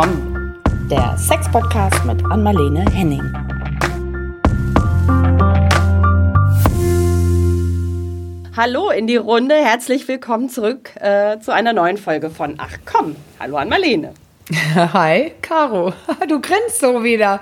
komm, der Sex-Podcast mit Anmalene Henning. Hallo in die Runde, herzlich willkommen zurück äh, zu einer neuen Folge von Ach komm. Hallo an Marlene. Hi, Caro. Du grinst so wieder.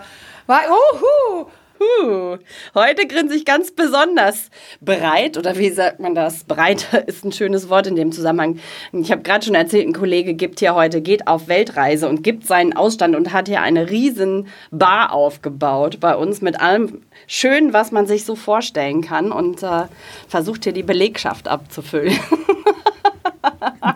Uhu, Huh. Heute grinse ich ganz besonders breit oder wie sagt man das? Breit ist ein schönes Wort in dem Zusammenhang. Ich habe gerade schon erzählt, ein Kollege gibt hier heute, geht auf Weltreise und gibt seinen Ausstand und hat hier eine riesen Bar aufgebaut bei uns mit allem Schönen, was man sich so vorstellen kann und äh, versucht hier die Belegschaft abzufüllen.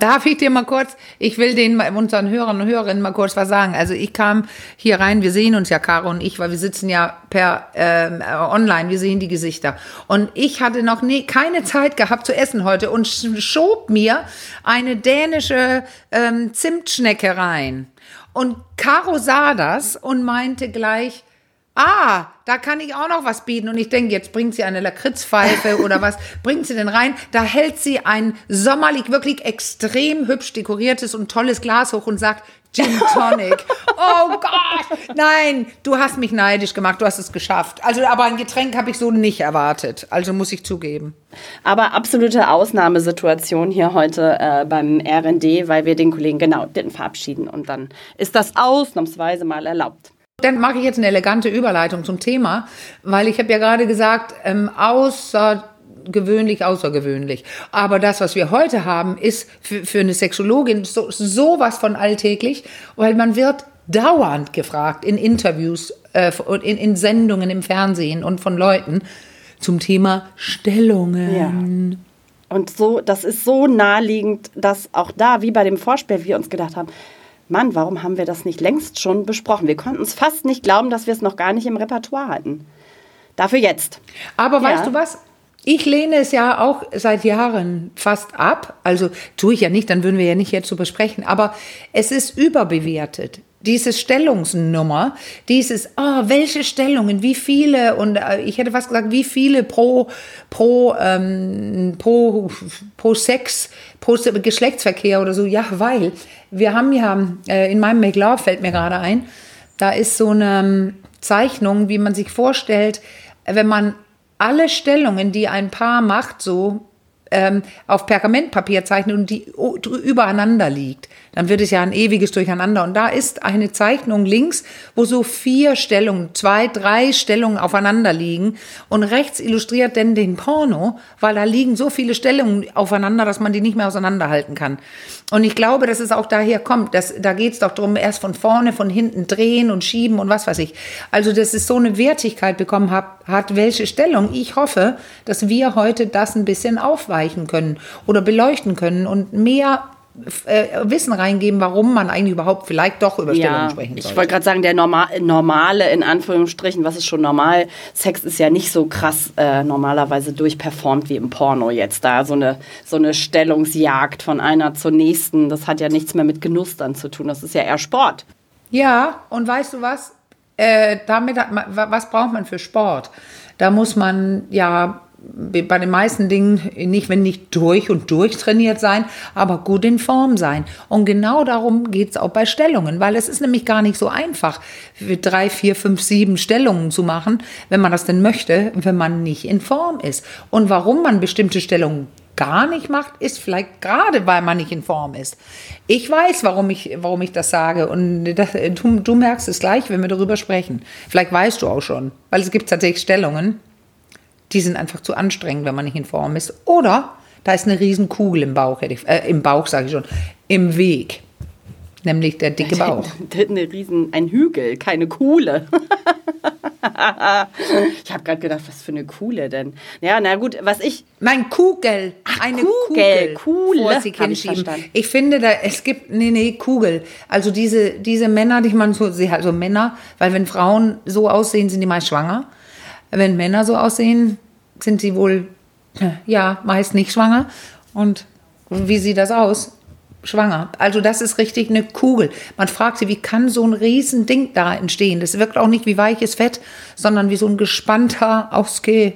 Darf ich dir mal kurz, ich will den unseren Hörern und Hörerinnen mal kurz was sagen. Also ich kam hier rein, wir sehen uns ja, Caro und ich, weil wir sitzen ja per ähm, online, wir sehen die Gesichter. Und ich hatte noch nie, keine Zeit gehabt zu essen heute und schob mir eine dänische ähm, Zimtschnecke rein. Und Caro sah das und meinte gleich, ah, da kann ich auch noch was bieten. Und ich denke, jetzt bringt sie eine Lakritzpfeife oder was bringt sie denn rein? Da hält sie ein sommerlich wirklich extrem hübsch dekoriertes und tolles Glas hoch und sagt, Gin Tonic. Oh Gott, nein, du hast mich neidisch gemacht, du hast es geschafft. Also, aber ein Getränk habe ich so nicht erwartet. Also muss ich zugeben. Aber absolute Ausnahmesituation hier heute äh, beim RD, weil wir den Kollegen genau den verabschieden und dann ist das ausnahmsweise mal erlaubt. Dann mache ich jetzt eine elegante Überleitung zum Thema, weil ich habe ja gerade gesagt, ähm, außergewöhnlich, außergewöhnlich. Aber das, was wir heute haben, ist für, für eine Sexologin so, sowas von alltäglich, weil man wird dauernd gefragt in Interviews, äh, in, in Sendungen im Fernsehen und von Leuten zum Thema Stellungen. Ja. Und so, das ist so naheliegend, dass auch da, wie bei dem Vorspiel, wir uns gedacht haben, Mann, warum haben wir das nicht längst schon besprochen? Wir konnten es fast nicht glauben, dass wir es noch gar nicht im Repertoire hatten. Dafür jetzt. Aber ja. weißt du was? Ich lehne es ja auch seit Jahren fast ab. Also tue ich ja nicht, dann würden wir ja nicht jetzt so besprechen. Aber es ist überbewertet diese Stellungsnummer, dieses, oh, welche Stellungen, wie viele und äh, ich hätte fast gesagt, wie viele pro pro ähm, pro pro Sex, pro Geschlechtsverkehr oder so. Ja, weil wir haben ja äh, in meinem Love fällt mir gerade ein, da ist so eine ähm, Zeichnung, wie man sich vorstellt, wenn man alle Stellungen, die ein Paar macht, so ähm, auf Pergamentpapier zeichnet und die übereinander liegt dann wird es ja ein ewiges Durcheinander. Und da ist eine Zeichnung links, wo so vier Stellungen, zwei, drei Stellungen aufeinander liegen. Und rechts illustriert denn den Porno, weil da liegen so viele Stellungen aufeinander, dass man die nicht mehr auseinanderhalten kann. Und ich glaube, dass es auch daher kommt. Dass, da geht es doch darum, erst von vorne, von hinten drehen und schieben und was weiß ich. Also, dass es so eine Wertigkeit bekommen hat, hat welche Stellung. Ich hoffe, dass wir heute das ein bisschen aufweichen können oder beleuchten können und mehr äh, Wissen reingeben, warum man eigentlich überhaupt vielleicht doch über Stellungen ja, sprechen sollte. Ich wollte gerade sagen, der normal, normale, in Anführungsstrichen, was ist schon normal, Sex ist ja nicht so krass äh, normalerweise durchperformt wie im Porno jetzt. Da so eine, so eine Stellungsjagd von einer zur nächsten, das hat ja nichts mehr mit Genuss dann zu tun. Das ist ja eher Sport. Ja, und weißt du was? Äh, damit man, was braucht man für Sport? Da muss man ja bei den meisten Dingen nicht, wenn nicht durch und durch trainiert sein, aber gut in Form sein. Und genau darum geht es auch bei Stellungen, weil es ist nämlich gar nicht so einfach, drei, vier, fünf, sieben Stellungen zu machen, wenn man das denn möchte, wenn man nicht in Form ist. Und warum man bestimmte Stellungen gar nicht macht, ist vielleicht gerade, weil man nicht in Form ist. Ich weiß, warum ich, warum ich das sage und das, du, du merkst es gleich, wenn wir darüber sprechen. Vielleicht weißt du auch schon, weil es gibt tatsächlich Stellungen, die sind einfach zu anstrengend, wenn man nicht in Form ist. Oder da ist eine Riesenkugel im Bauch, hätte ich, äh, im Bauch sage ich schon, im Weg. Nämlich der dicke Bauch. Eine Riesen, ein Hügel, keine Kuhle. ich habe gerade gedacht, was für eine Kuhle denn? Ja, na gut, was ich. Mein Kugel. Ach, eine Kugel. Kugel. Vor sich hinschieben. Ich, ich finde, da, es gibt, nee, nee, Kugel. Also diese, diese Männer, die man so, also Männer, weil wenn Frauen so aussehen, sind die meist schwanger. Wenn Männer so aussehen, sind sie wohl, ja, meist nicht schwanger. Und wie sieht das aus? Schwanger. Also das ist richtig eine Kugel. Man fragt sich, wie kann so ein Riesending da entstehen? Das wirkt auch nicht wie weiches Fett, sondern wie so ein gespannter, ausge,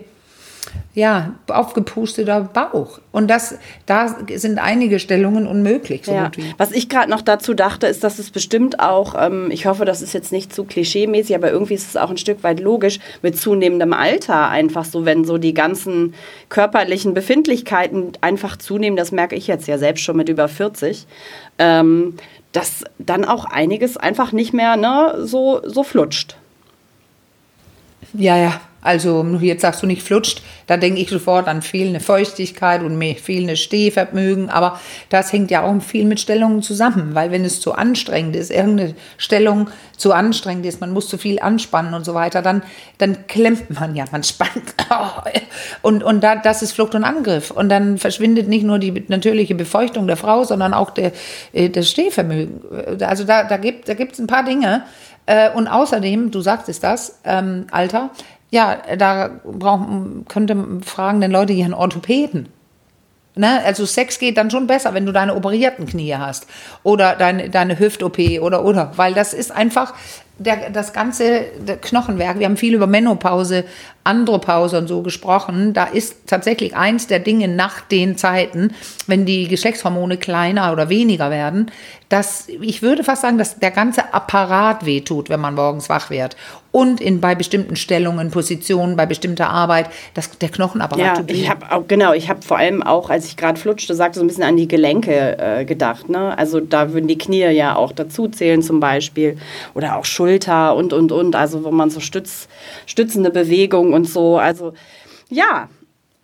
ja, aufgepusteter Bauch. Und das, da sind einige Stellungen unmöglich. So ja. Was ich gerade noch dazu dachte, ist, dass es bestimmt auch, ähm, ich hoffe, das ist jetzt nicht zu klischee-mäßig, aber irgendwie ist es auch ein Stück weit logisch, mit zunehmendem Alter einfach so, wenn so die ganzen körperlichen Befindlichkeiten einfach zunehmen, das merke ich jetzt ja selbst schon mit über 40, ähm, dass dann auch einiges einfach nicht mehr ne, so, so flutscht. Ja, ja, also jetzt sagst du nicht flutscht, da denke ich sofort an fehlende Feuchtigkeit und fehlende Stehvermögen, aber das hängt ja auch viel mit Stellungen zusammen, weil wenn es zu anstrengend ist, irgendeine Stellung zu anstrengend ist, man muss zu viel anspannen und so weiter, dann, dann klemmt man ja, man spannt. Und, und da, das ist Flucht und Angriff. Und dann verschwindet nicht nur die natürliche Befeuchtung der Frau, sondern auch der, äh, das Stehvermögen. Also da, da gibt es da ein paar Dinge. Äh, und außerdem, du sagtest das, ähm, Alter, ja, da brauchen, könnte fragen den Leute hier einen Orthopäden. Ne? Also Sex geht dann schon besser, wenn du deine operierten Knie hast oder deine, deine Hüft-OP oder oder, weil das ist einfach der, das ganze Knochenwerk. Wir haben viel über Menopause, Andropause und so gesprochen. Da ist tatsächlich eins der Dinge nach den Zeiten, wenn die Geschlechtshormone kleiner oder weniger werden, dass ich würde fast sagen, dass der ganze Apparat wehtut, wenn man morgens wach wird. Und in, bei bestimmten Stellungen, Positionen, bei bestimmter Arbeit, dass der Knochenapparat ja, tut. Ich habe auch, genau, ich habe vor allem auch, als ich gerade flutschte, sagte, so ein bisschen an die Gelenke äh, gedacht. Ne? Also da würden die Knie ja auch dazu zählen zum Beispiel. Oder auch Schulter und, und, und. Also wo man so stütz, stützende Bewegungen und so. Also ja,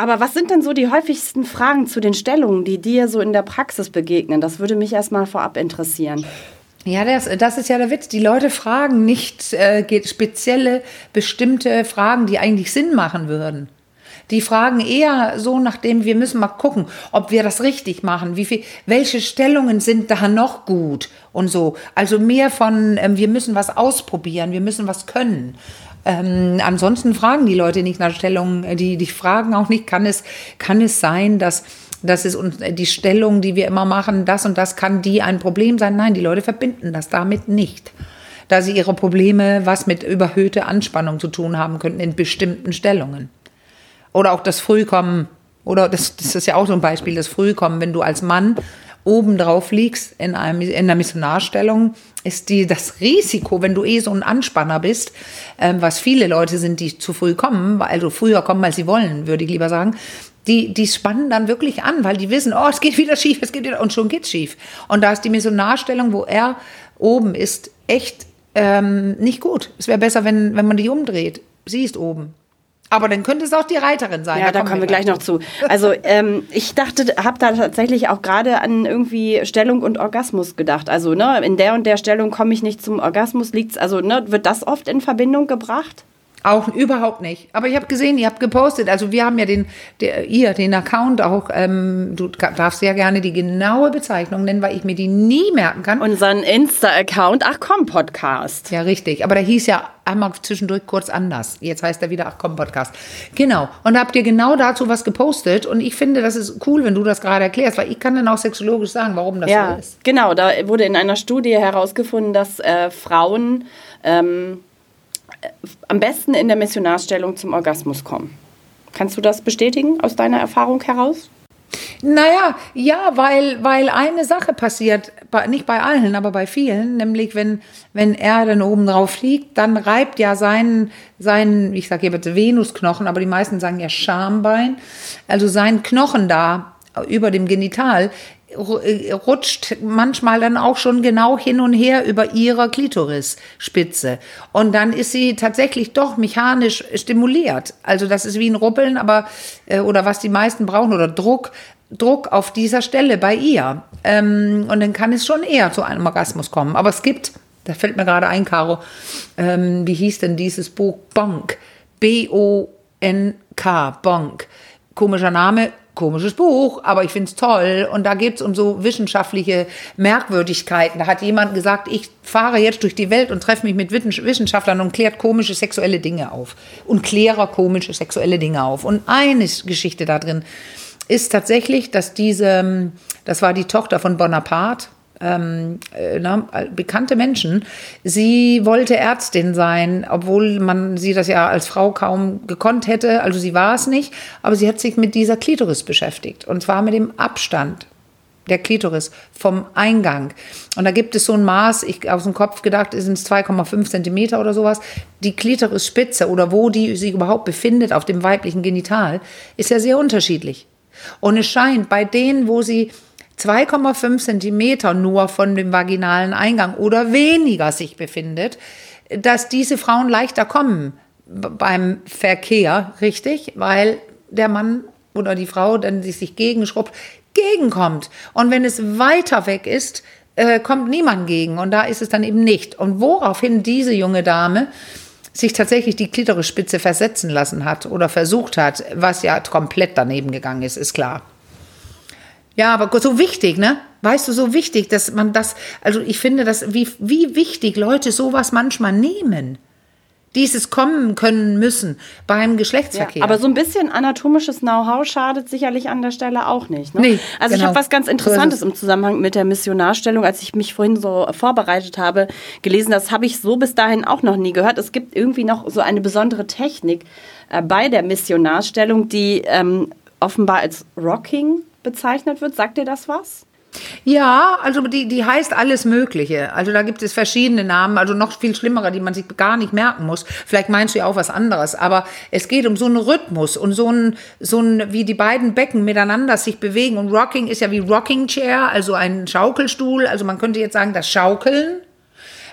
aber was sind denn so die häufigsten Fragen zu den Stellungen, die dir so in der Praxis begegnen? Das würde mich erstmal vorab interessieren. Ja, das, das ist ja der Witz. Die Leute fragen nicht äh, spezielle, bestimmte Fragen, die eigentlich Sinn machen würden. Die fragen eher so, nachdem wir müssen mal gucken, ob wir das richtig machen, wie viel, welche Stellungen sind da noch gut und so. Also mehr von, ähm, wir müssen was ausprobieren, wir müssen was können. Ähm, ansonsten fragen die Leute nicht nach Stellungen, die, die fragen auch nicht, kann es, kann es sein, dass das ist uns die Stellung, die wir immer machen, das und das kann die ein Problem sein. Nein, die Leute verbinden das damit nicht. Da sie ihre Probleme was mit überhöhter Anspannung zu tun haben könnten in bestimmten Stellungen. Oder auch das Frühkommen, oder das, das ist ja auch so ein Beispiel, das Frühkommen, wenn du als Mann oben drauf liegst in, einem, in einer Missionarstellung, ist die, das Risiko, wenn du eh so ein Anspanner bist, ähm, was viele Leute sind, die zu früh kommen, also früher kommen, als sie wollen, würde ich lieber sagen, die, die spannen dann wirklich an, weil die wissen, oh, es geht wieder schief, es geht wieder, und schon geht's schief. Und da ist die Missionarstellung, wo er oben ist, echt ähm, nicht gut. Es wäre besser, wenn, wenn man die umdreht. Sie ist oben. Aber dann könnte es auch die Reiterin sein. Ja, da, da kommen wir gleich noch zu. Also ähm, ich dachte, habe da tatsächlich auch gerade an irgendwie Stellung und Orgasmus gedacht. Also ne, in der und der Stellung komme ich nicht zum Orgasmus. Liegt's also ne, wird das oft in Verbindung gebracht? Auch überhaupt nicht. Aber ich habe gesehen, ihr habt gepostet. Also wir haben ja den, der, ihr den Account auch. Ähm, du darfst sehr gerne die genaue Bezeichnung nennen, weil ich mir die nie merken kann. Unseren Insta-Account, ach komm Podcast. Ja richtig. Aber der hieß ja einmal zwischendurch kurz anders. Jetzt heißt er wieder ach komm Podcast. Genau. Und da habt ihr genau dazu was gepostet. Und ich finde, das ist cool, wenn du das gerade erklärst, weil ich kann dann auch sexologisch sagen, warum das ja, so ist. Genau. Da wurde in einer Studie herausgefunden, dass äh, Frauen ähm, am besten in der Missionarstellung zum Orgasmus kommen. Kannst du das bestätigen aus deiner Erfahrung heraus? Naja, ja, weil, weil eine Sache passiert, nicht bei allen, aber bei vielen, nämlich wenn, wenn er dann oben drauf liegt, dann reibt ja sein, sein ich sage bitte Venusknochen, aber die meisten sagen ja Schambein, also sein Knochen da über dem Genital rutscht manchmal dann auch schon genau hin und her über ihrer Klitorisspitze. Und dann ist sie tatsächlich doch mechanisch stimuliert. Also das ist wie ein Ruppeln, aber, äh, oder was die meisten brauchen, oder Druck, Druck auf dieser Stelle bei ihr. Ähm, und dann kann es schon eher zu einem Orgasmus kommen. Aber es gibt, da fällt mir gerade ein, Caro, ähm, wie hieß denn dieses Buch? Bonk. B-O-N-K, Bonk. Komischer Name, komisches Buch, aber ich finde es toll. Und da geht es um so wissenschaftliche Merkwürdigkeiten. Da hat jemand gesagt, ich fahre jetzt durch die Welt und treffe mich mit Wissenschaftlern und klärt komische sexuelle Dinge auf. Und kläre komische sexuelle Dinge auf. Und eine Geschichte da drin ist tatsächlich, dass diese, das war die Tochter von Bonaparte, ähm, äh, na, bekannte Menschen. Sie wollte Ärztin sein, obwohl man sie das ja als Frau kaum gekonnt hätte. Also sie war es nicht, aber sie hat sich mit dieser Klitoris beschäftigt und zwar mit dem Abstand der Klitoris vom Eingang. Und da gibt es so ein Maß, ich aus dem Kopf gedacht, sind es 2,5 Zentimeter oder sowas. Die Klitorisspitze oder wo die sich überhaupt befindet auf dem weiblichen Genital, ist ja sehr unterschiedlich. Und es scheint bei denen, wo sie 2,5 Zentimeter nur von dem vaginalen Eingang oder weniger sich befindet, dass diese Frauen leichter kommen beim Verkehr, richtig? Weil der Mann oder die Frau dann sich gegenschrubbt, gegenkommt. Und wenn es weiter weg ist, äh, kommt niemand gegen. Und da ist es dann eben nicht. Und woraufhin diese junge Dame sich tatsächlich die Klitorisspitze versetzen lassen hat oder versucht hat, was ja komplett daneben gegangen ist, ist klar. Ja, aber so wichtig, ne? Weißt du, so wichtig, dass man das, also ich finde das, wie, wie wichtig Leute sowas manchmal nehmen dieses kommen können müssen beim Geschlechtsverkehr. Ja, aber so ein bisschen anatomisches Know-how schadet sicherlich an der Stelle auch nicht. Ne? Nee, also genau. ich habe was ganz Interessantes im Zusammenhang mit der Missionarstellung, als ich mich vorhin so vorbereitet habe, gelesen. Das habe ich so bis dahin auch noch nie gehört. Es gibt irgendwie noch so eine besondere Technik äh, bei der Missionarstellung, die ähm, offenbar als Rocking bezeichnet wird. Sagt dir das was? Ja, also die, die heißt alles Mögliche. Also da gibt es verschiedene Namen, also noch viel schlimmere, die man sich gar nicht merken muss. Vielleicht meinst du ja auch was anderes, aber es geht um so einen Rhythmus und so ein, so ein, wie die beiden Becken miteinander sich bewegen. Und Rocking ist ja wie Rocking Chair, also ein Schaukelstuhl. Also man könnte jetzt sagen, das Schaukeln.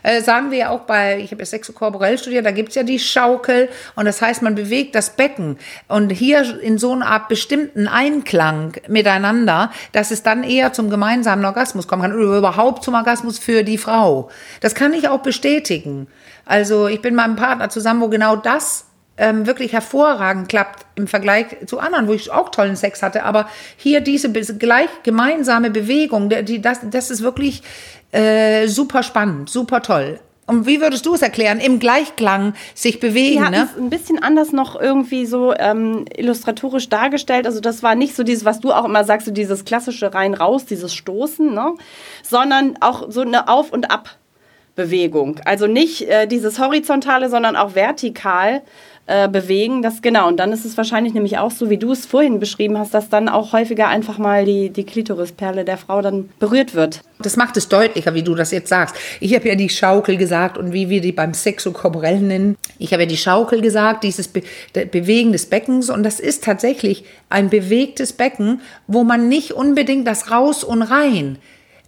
Äh, sagen wir ja auch bei, ich habe ja sexokorporell studiert, da gibt es ja die Schaukel und das heißt, man bewegt das Becken und hier in so einer Art bestimmten Einklang miteinander, dass es dann eher zum gemeinsamen Orgasmus kommen kann oder überhaupt zum Orgasmus für die Frau. Das kann ich auch bestätigen. Also ich bin mit meinem Partner zusammen, wo genau das ähm, wirklich hervorragend klappt im Vergleich zu anderen, wo ich auch tollen Sex hatte. Aber hier diese gleich gemeinsame Bewegung, die, das, das ist wirklich äh, super spannend, super toll. Und wie würdest du es erklären? Im Gleichklang sich bewegen, ja, ne? Ist ein bisschen anders noch irgendwie so ähm, illustratorisch dargestellt. Also das war nicht so dieses, was du auch immer sagst, so dieses klassische rein raus, dieses Stoßen, ne? Sondern auch so eine Auf- und Ab-Bewegung. Also nicht äh, dieses horizontale, sondern auch vertikal äh, bewegen. Das genau. Und dann ist es wahrscheinlich nämlich auch so, wie du es vorhin beschrieben hast, dass dann auch häufiger einfach mal die, die Klitorisperle der Frau dann berührt wird. Das macht es deutlicher, wie du das jetzt sagst. Ich habe ja die Schaukel gesagt und wie wir die beim Sexokorporell nennen. Ich habe ja die Schaukel gesagt, dieses Be Bewegen des Beckens. Und das ist tatsächlich ein bewegtes Becken, wo man nicht unbedingt das Raus und Rein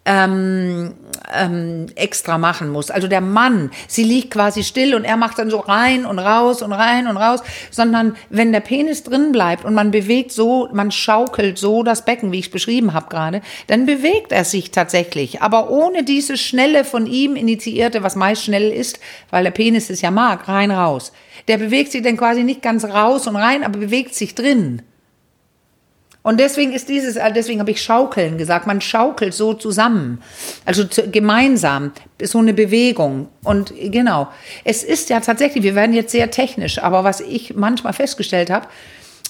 ähm, ähm, extra machen muss. Also der Mann, sie liegt quasi still und er macht dann so rein und raus und rein und raus, sondern wenn der Penis drin bleibt und man bewegt so, man schaukelt so das Becken, wie ich es beschrieben habe gerade, dann bewegt er sich tatsächlich, aber ohne diese schnelle von ihm initiierte, was meist schnell ist, weil der Penis es ja mag, rein raus. Der bewegt sich dann quasi nicht ganz raus und rein, aber bewegt sich drin. Und deswegen ist dieses, äh, deswegen habe ich Schaukeln gesagt. Man schaukelt so zusammen, also zu, gemeinsam, so eine Bewegung. Und genau, es ist ja tatsächlich, wir werden jetzt sehr technisch, aber was ich manchmal festgestellt habe,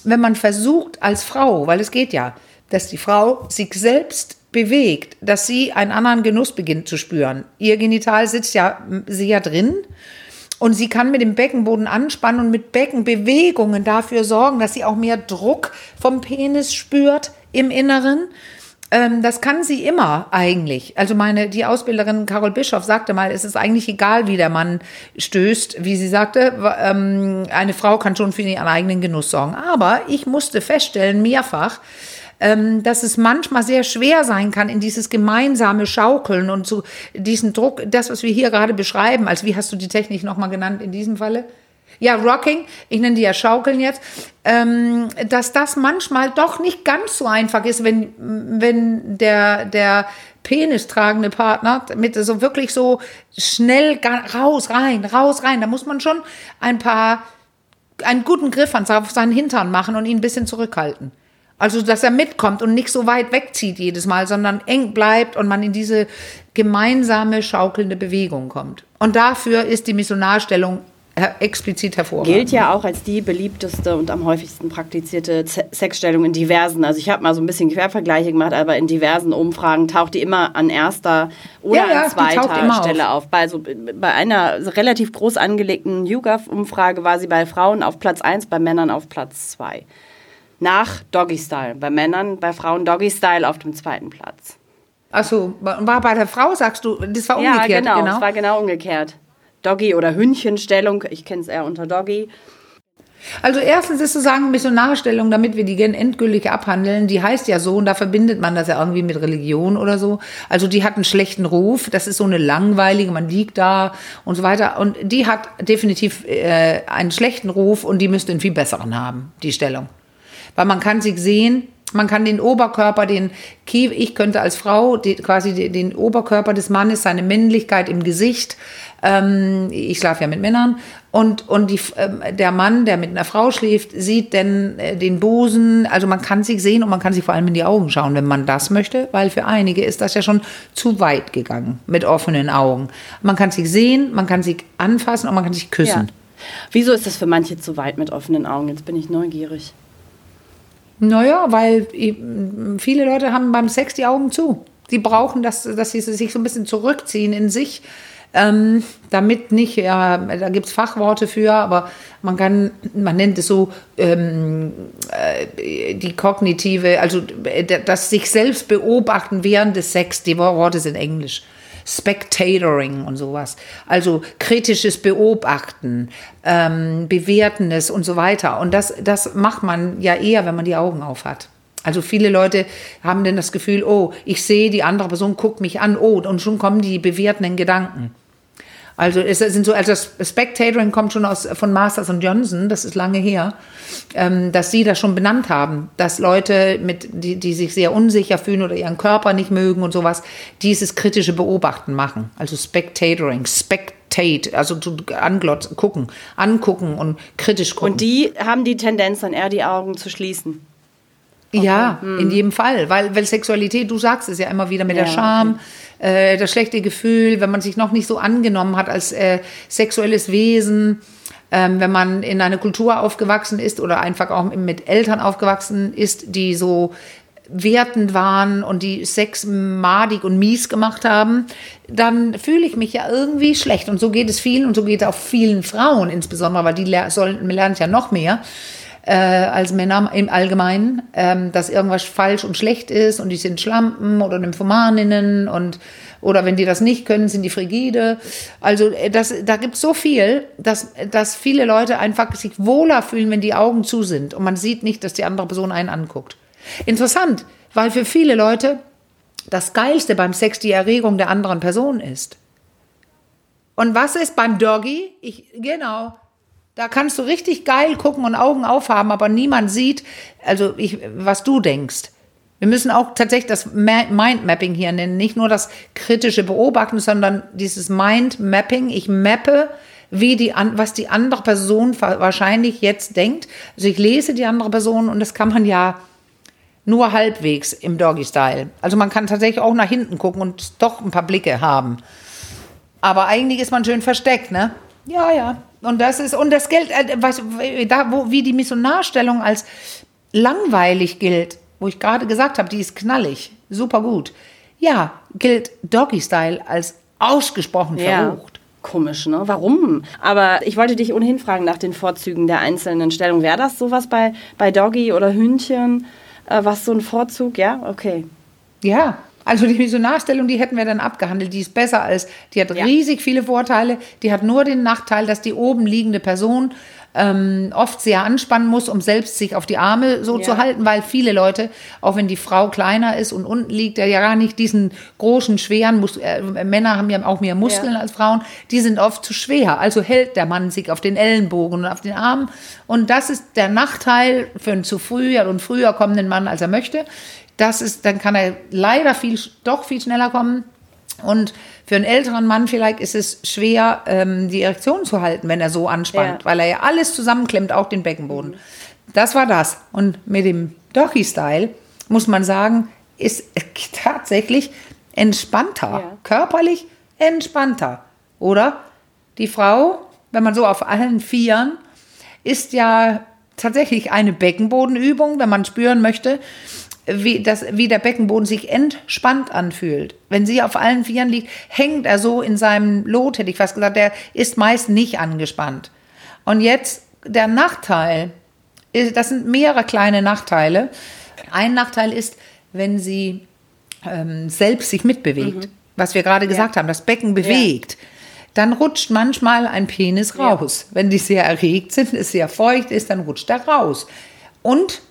wenn man versucht als Frau, weil es geht ja, dass die Frau sich selbst bewegt, dass sie einen anderen Genuss beginnt zu spüren. Ihr Genital sitzt ja sehr drin und sie kann mit dem Beckenboden anspannen und mit Beckenbewegungen dafür sorgen, dass sie auch mehr Druck vom Penis spürt im Inneren. Ähm, das kann sie immer eigentlich. Also meine, die Ausbilderin Carol Bischoff sagte mal, es ist eigentlich egal, wie der Mann stößt, wie sie sagte, ähm, eine Frau kann schon für ihren eigenen Genuss sorgen. Aber ich musste feststellen, mehrfach, dass es manchmal sehr schwer sein kann, in dieses gemeinsame Schaukeln und zu diesen Druck, das, was wir hier gerade beschreiben, als wie hast du die Technik nochmal genannt in diesem Falle? Ja, Rocking, ich nenne die ja Schaukeln jetzt, ähm, dass das manchmal doch nicht ganz so einfach ist, wenn, wenn der, der penistragende Partner mit so wirklich so schnell raus, rein, raus, rein, da muss man schon ein paar, einen guten Griff auf seinen Hintern machen und ihn ein bisschen zurückhalten. Also, dass er mitkommt und nicht so weit wegzieht jedes Mal, sondern eng bleibt und man in diese gemeinsame schaukelnde Bewegung kommt. Und dafür ist die Missionarstellung explizit hervorragen. Gilt ja auch als die beliebteste und am häufigsten praktizierte Sexstellung in diversen. Also ich habe mal so ein bisschen Quervergleiche gemacht, aber in diversen Umfragen taucht die immer an erster oder Ja, ja, an zweiter Stelle auf. Bei, so, bei einer relativ groß angelegten YouGov-Umfrage war sie bei Frauen auf Platz 1, bei Männern auf Platz 2. Nach Doggy Style. Bei Männern, bei Frauen Doggy Style auf dem zweiten Platz. Achso, war bei der Frau, sagst du, das war Ja, umgekehrt, genau, genau. Es war genau umgekehrt. Doggy oder Hündchenstellung, ich kenne es eher unter Doggy. Also erstens ist zu sagen, Missionarstellung, damit wir die gen- endgültig abhandeln, die heißt ja so und da verbindet man das ja irgendwie mit Religion oder so. Also die hat einen schlechten Ruf, das ist so eine langweilige, man liegt da und so weiter. Und die hat definitiv äh, einen schlechten Ruf und die müsste einen viel besseren haben, die Stellung. Weil man kann sich sehen, man kann den Oberkörper, den ich könnte als Frau die, quasi den, den Oberkörper des Mannes, seine Männlichkeit im Gesicht, ähm, ich schlafe ja mit Männern, und, und die, ähm, der Mann, der mit einer Frau schläft, sieht dann äh, den Busen, also man kann sich sehen und man kann sich vor allem in die Augen schauen, wenn man das möchte, weil für einige ist das ja schon zu weit gegangen mit offenen Augen. Man kann sich sehen, man kann sich anfassen und man kann sich küssen. Wieso ist das für manche zu weit mit offenen Augen? Jetzt bin ich neugierig. Naja, weil viele Leute haben beim Sex die Augen zu. Die brauchen das, dass sie sich so ein bisschen zurückziehen in sich, ähm, damit nicht, ja, da gibt's Fachworte für, aber man kann, man nennt es so ähm, äh, die kognitive, also äh, das sich selbst beobachten während des Sex, die Worte sind Englisch. Spectatoring und sowas. Also kritisches Beobachten, ähm, Bewertendes und so weiter. Und das, das macht man ja eher, wenn man die Augen auf hat. Also viele Leute haben dann das Gefühl, oh, ich sehe, die andere Person guckt mich an, oh, und schon kommen die bewertenden Gedanken. Also es sind so, also das Spectatoring kommt schon aus von Masters und Johnson, das ist lange her, ähm, dass sie das schon benannt haben, dass Leute mit, die, die sich sehr unsicher fühlen oder ihren Körper nicht mögen und sowas, dieses kritische Beobachten machen. Also Spectatoring, Spectate, also zu anglotzen, gucken, angucken und kritisch gucken. Und die haben die Tendenz, dann eher die Augen zu schließen. Ja, Hm. in jedem Fall, weil, weil Sexualität, du sagst es ja immer wieder mit Ja, der Scham, äh, das schlechte Gefühl, wenn man sich noch nicht so angenommen hat als äh, sexuelles Wesen, ähm, wenn man in einer Kultur aufgewachsen ist oder einfach auch mit Eltern aufgewachsen ist, die so wertend waren und die Sex madig und mies gemacht haben, dann fühle ich mich ja irgendwie schlecht. Und so geht es vielen und so geht es auch vielen Frauen insbesondere, weil die ler sollen, lernen ja noch mehr äh, als Männer im Allgemeinen, ähm, dass irgendwas falsch und schlecht ist und die sind Schlampen oder Nymphomaninnen und oder wenn die das nicht können, sind die frigide. Also äh, das, da gibt es so viel, dass, dass viele Leute einfach sich wohler fühlen, wenn die Augen zu sind und man sieht nicht, dass die andere Person einen anguckt. Interessant, weil für viele Leute das Geilste beim Sex die Erregung der anderen Person ist. Und was ist beim Doggy? Ich, genau. Da kannst du richtig geil gucken und Augen aufhaben, aber niemand sieht, also ich, was du denkst. Wir müssen auch tatsächlich das Ma- Mindmapping hier nennen, nicht nur das kritische Beobachten, sondern dieses Mindmapping. Ich mappe, wie die, was die andere Person wahrscheinlich jetzt denkt. Also ich lese die andere Person und das kann man ja nur halbwegs im Doggy-Style. Also man kann tatsächlich auch nach hinten gucken und doch ein paar Blicke haben. Aber eigentlich ist man schön versteckt, ne? Ja, ja. Und das ist, und das Geld, äh, was, da, wo, wie die Missionarstellung als langweilig gilt, wo ich gerade gesagt habe, die ist knallig, super gut. Ja, gilt Doggy-Style als ausgesprochen verrucht. Komisch, ne? Warum? Aber ich wollte dich ohnehin fragen nach den Vorzügen der einzelnen Stellungen. Wäre das sowas bei, bei Doggy oder Hündchen? Äh, was so ein Vorzug? Ja, okay. Ja, also die Missionarstellung, die hätten wir dann abgehandelt. Die ist besser als, die hat Ja. riesig viele Vorteile. Die hat nur den Nachteil, dass die oben liegende Person ähm, oft sehr anspannen muss, um selbst sich auf die Arme so Ja. zu halten, weil viele Leute, auch wenn die Frau kleiner ist und unten liegt, der ja gar nicht diesen großen, schweren, Mus äh, Männer haben ja auch mehr Muskeln Ja. als Frauen, die sind oft zu schwer. Also hält der Mann sich auf den Ellenbogen und auf den Armen. Und das ist der Nachteil für einen zu früh und früher kommenden Mann, als er möchte. Das ist, dann kann er leider viel, doch viel schneller kommen. Und für einen älteren Mann vielleicht ist es schwer, ähm, die Erektion zu halten, wenn er so anspannt, Ja. weil er ja alles zusammenklemmt, auch den Beckenboden. Das war das. Und mit dem Doggy-Style muss man sagen, ist tatsächlich entspannter, Ja. körperlich entspannter. Oder die Frau wenn man so auf allen Vieren, ist ja tatsächlich eine Beckenbodenübung, wenn man spüren möchte, wie, das, wie der Beckenboden sich entspannt anfühlt. Wenn sie auf allen Vieren liegt, hängt er so in seinem Lot, hätte ich fast gesagt. Der ist meist nicht angespannt. Und jetzt der Nachteil, das sind mehrere kleine Nachteile. Ein Nachteil ist, wenn sie ähm, selbst sich mitbewegt, mhm. was wir gerade gesagt ja. haben, das Becken bewegt. Ja dann rutscht manchmal ein Penis raus. Ja. Wenn die sehr erregt sind, es sehr feucht ist, dann rutscht er raus. Und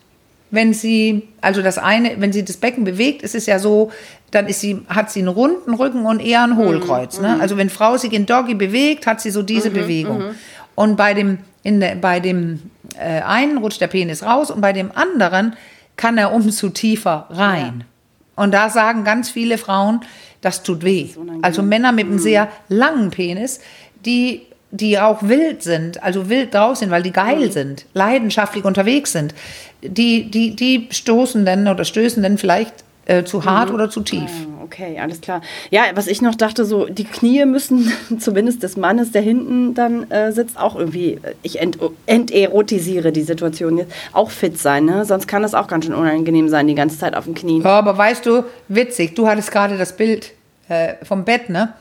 wenn sie, also das eine, wenn sie das Becken bewegt, ist es ja so, dann ist sie, hat sie einen runden Rücken und eher ein Hohlkreuz. Mhm. Ne? Also wenn Frau sich in Doggy bewegt, hat sie so diese mhm, Bewegung. Mhm. Und bei dem, in der, bei dem äh, einen rutscht der Penis raus und bei dem anderen kann er umso tiefer rein. Ja. Und da sagen ganz viele Frauen, das tut weh. Das also Männer mit einem mhm. sehr langen Penis, die die auch wild sind, also wild draußen, weil die geil mhm. sind, leidenschaftlich unterwegs sind, die, die, die stoßen dann oder stößen dann vielleicht äh, zu hart mhm. oder zu tief. Ah, okay, alles klar. Ja, was ich noch dachte, so die Knie müssen zumindest des Mannes, der hinten dann äh, sitzt, auch irgendwie, ich ent, enterotisiere die Situation jetzt, auch fit sein, ne? Sonst kann das auch ganz schön unangenehm sein, die ganze Zeit auf dem Knie. Ja, aber weißt du, witzig, du hattest gerade das Bild äh, vom Bett, ne?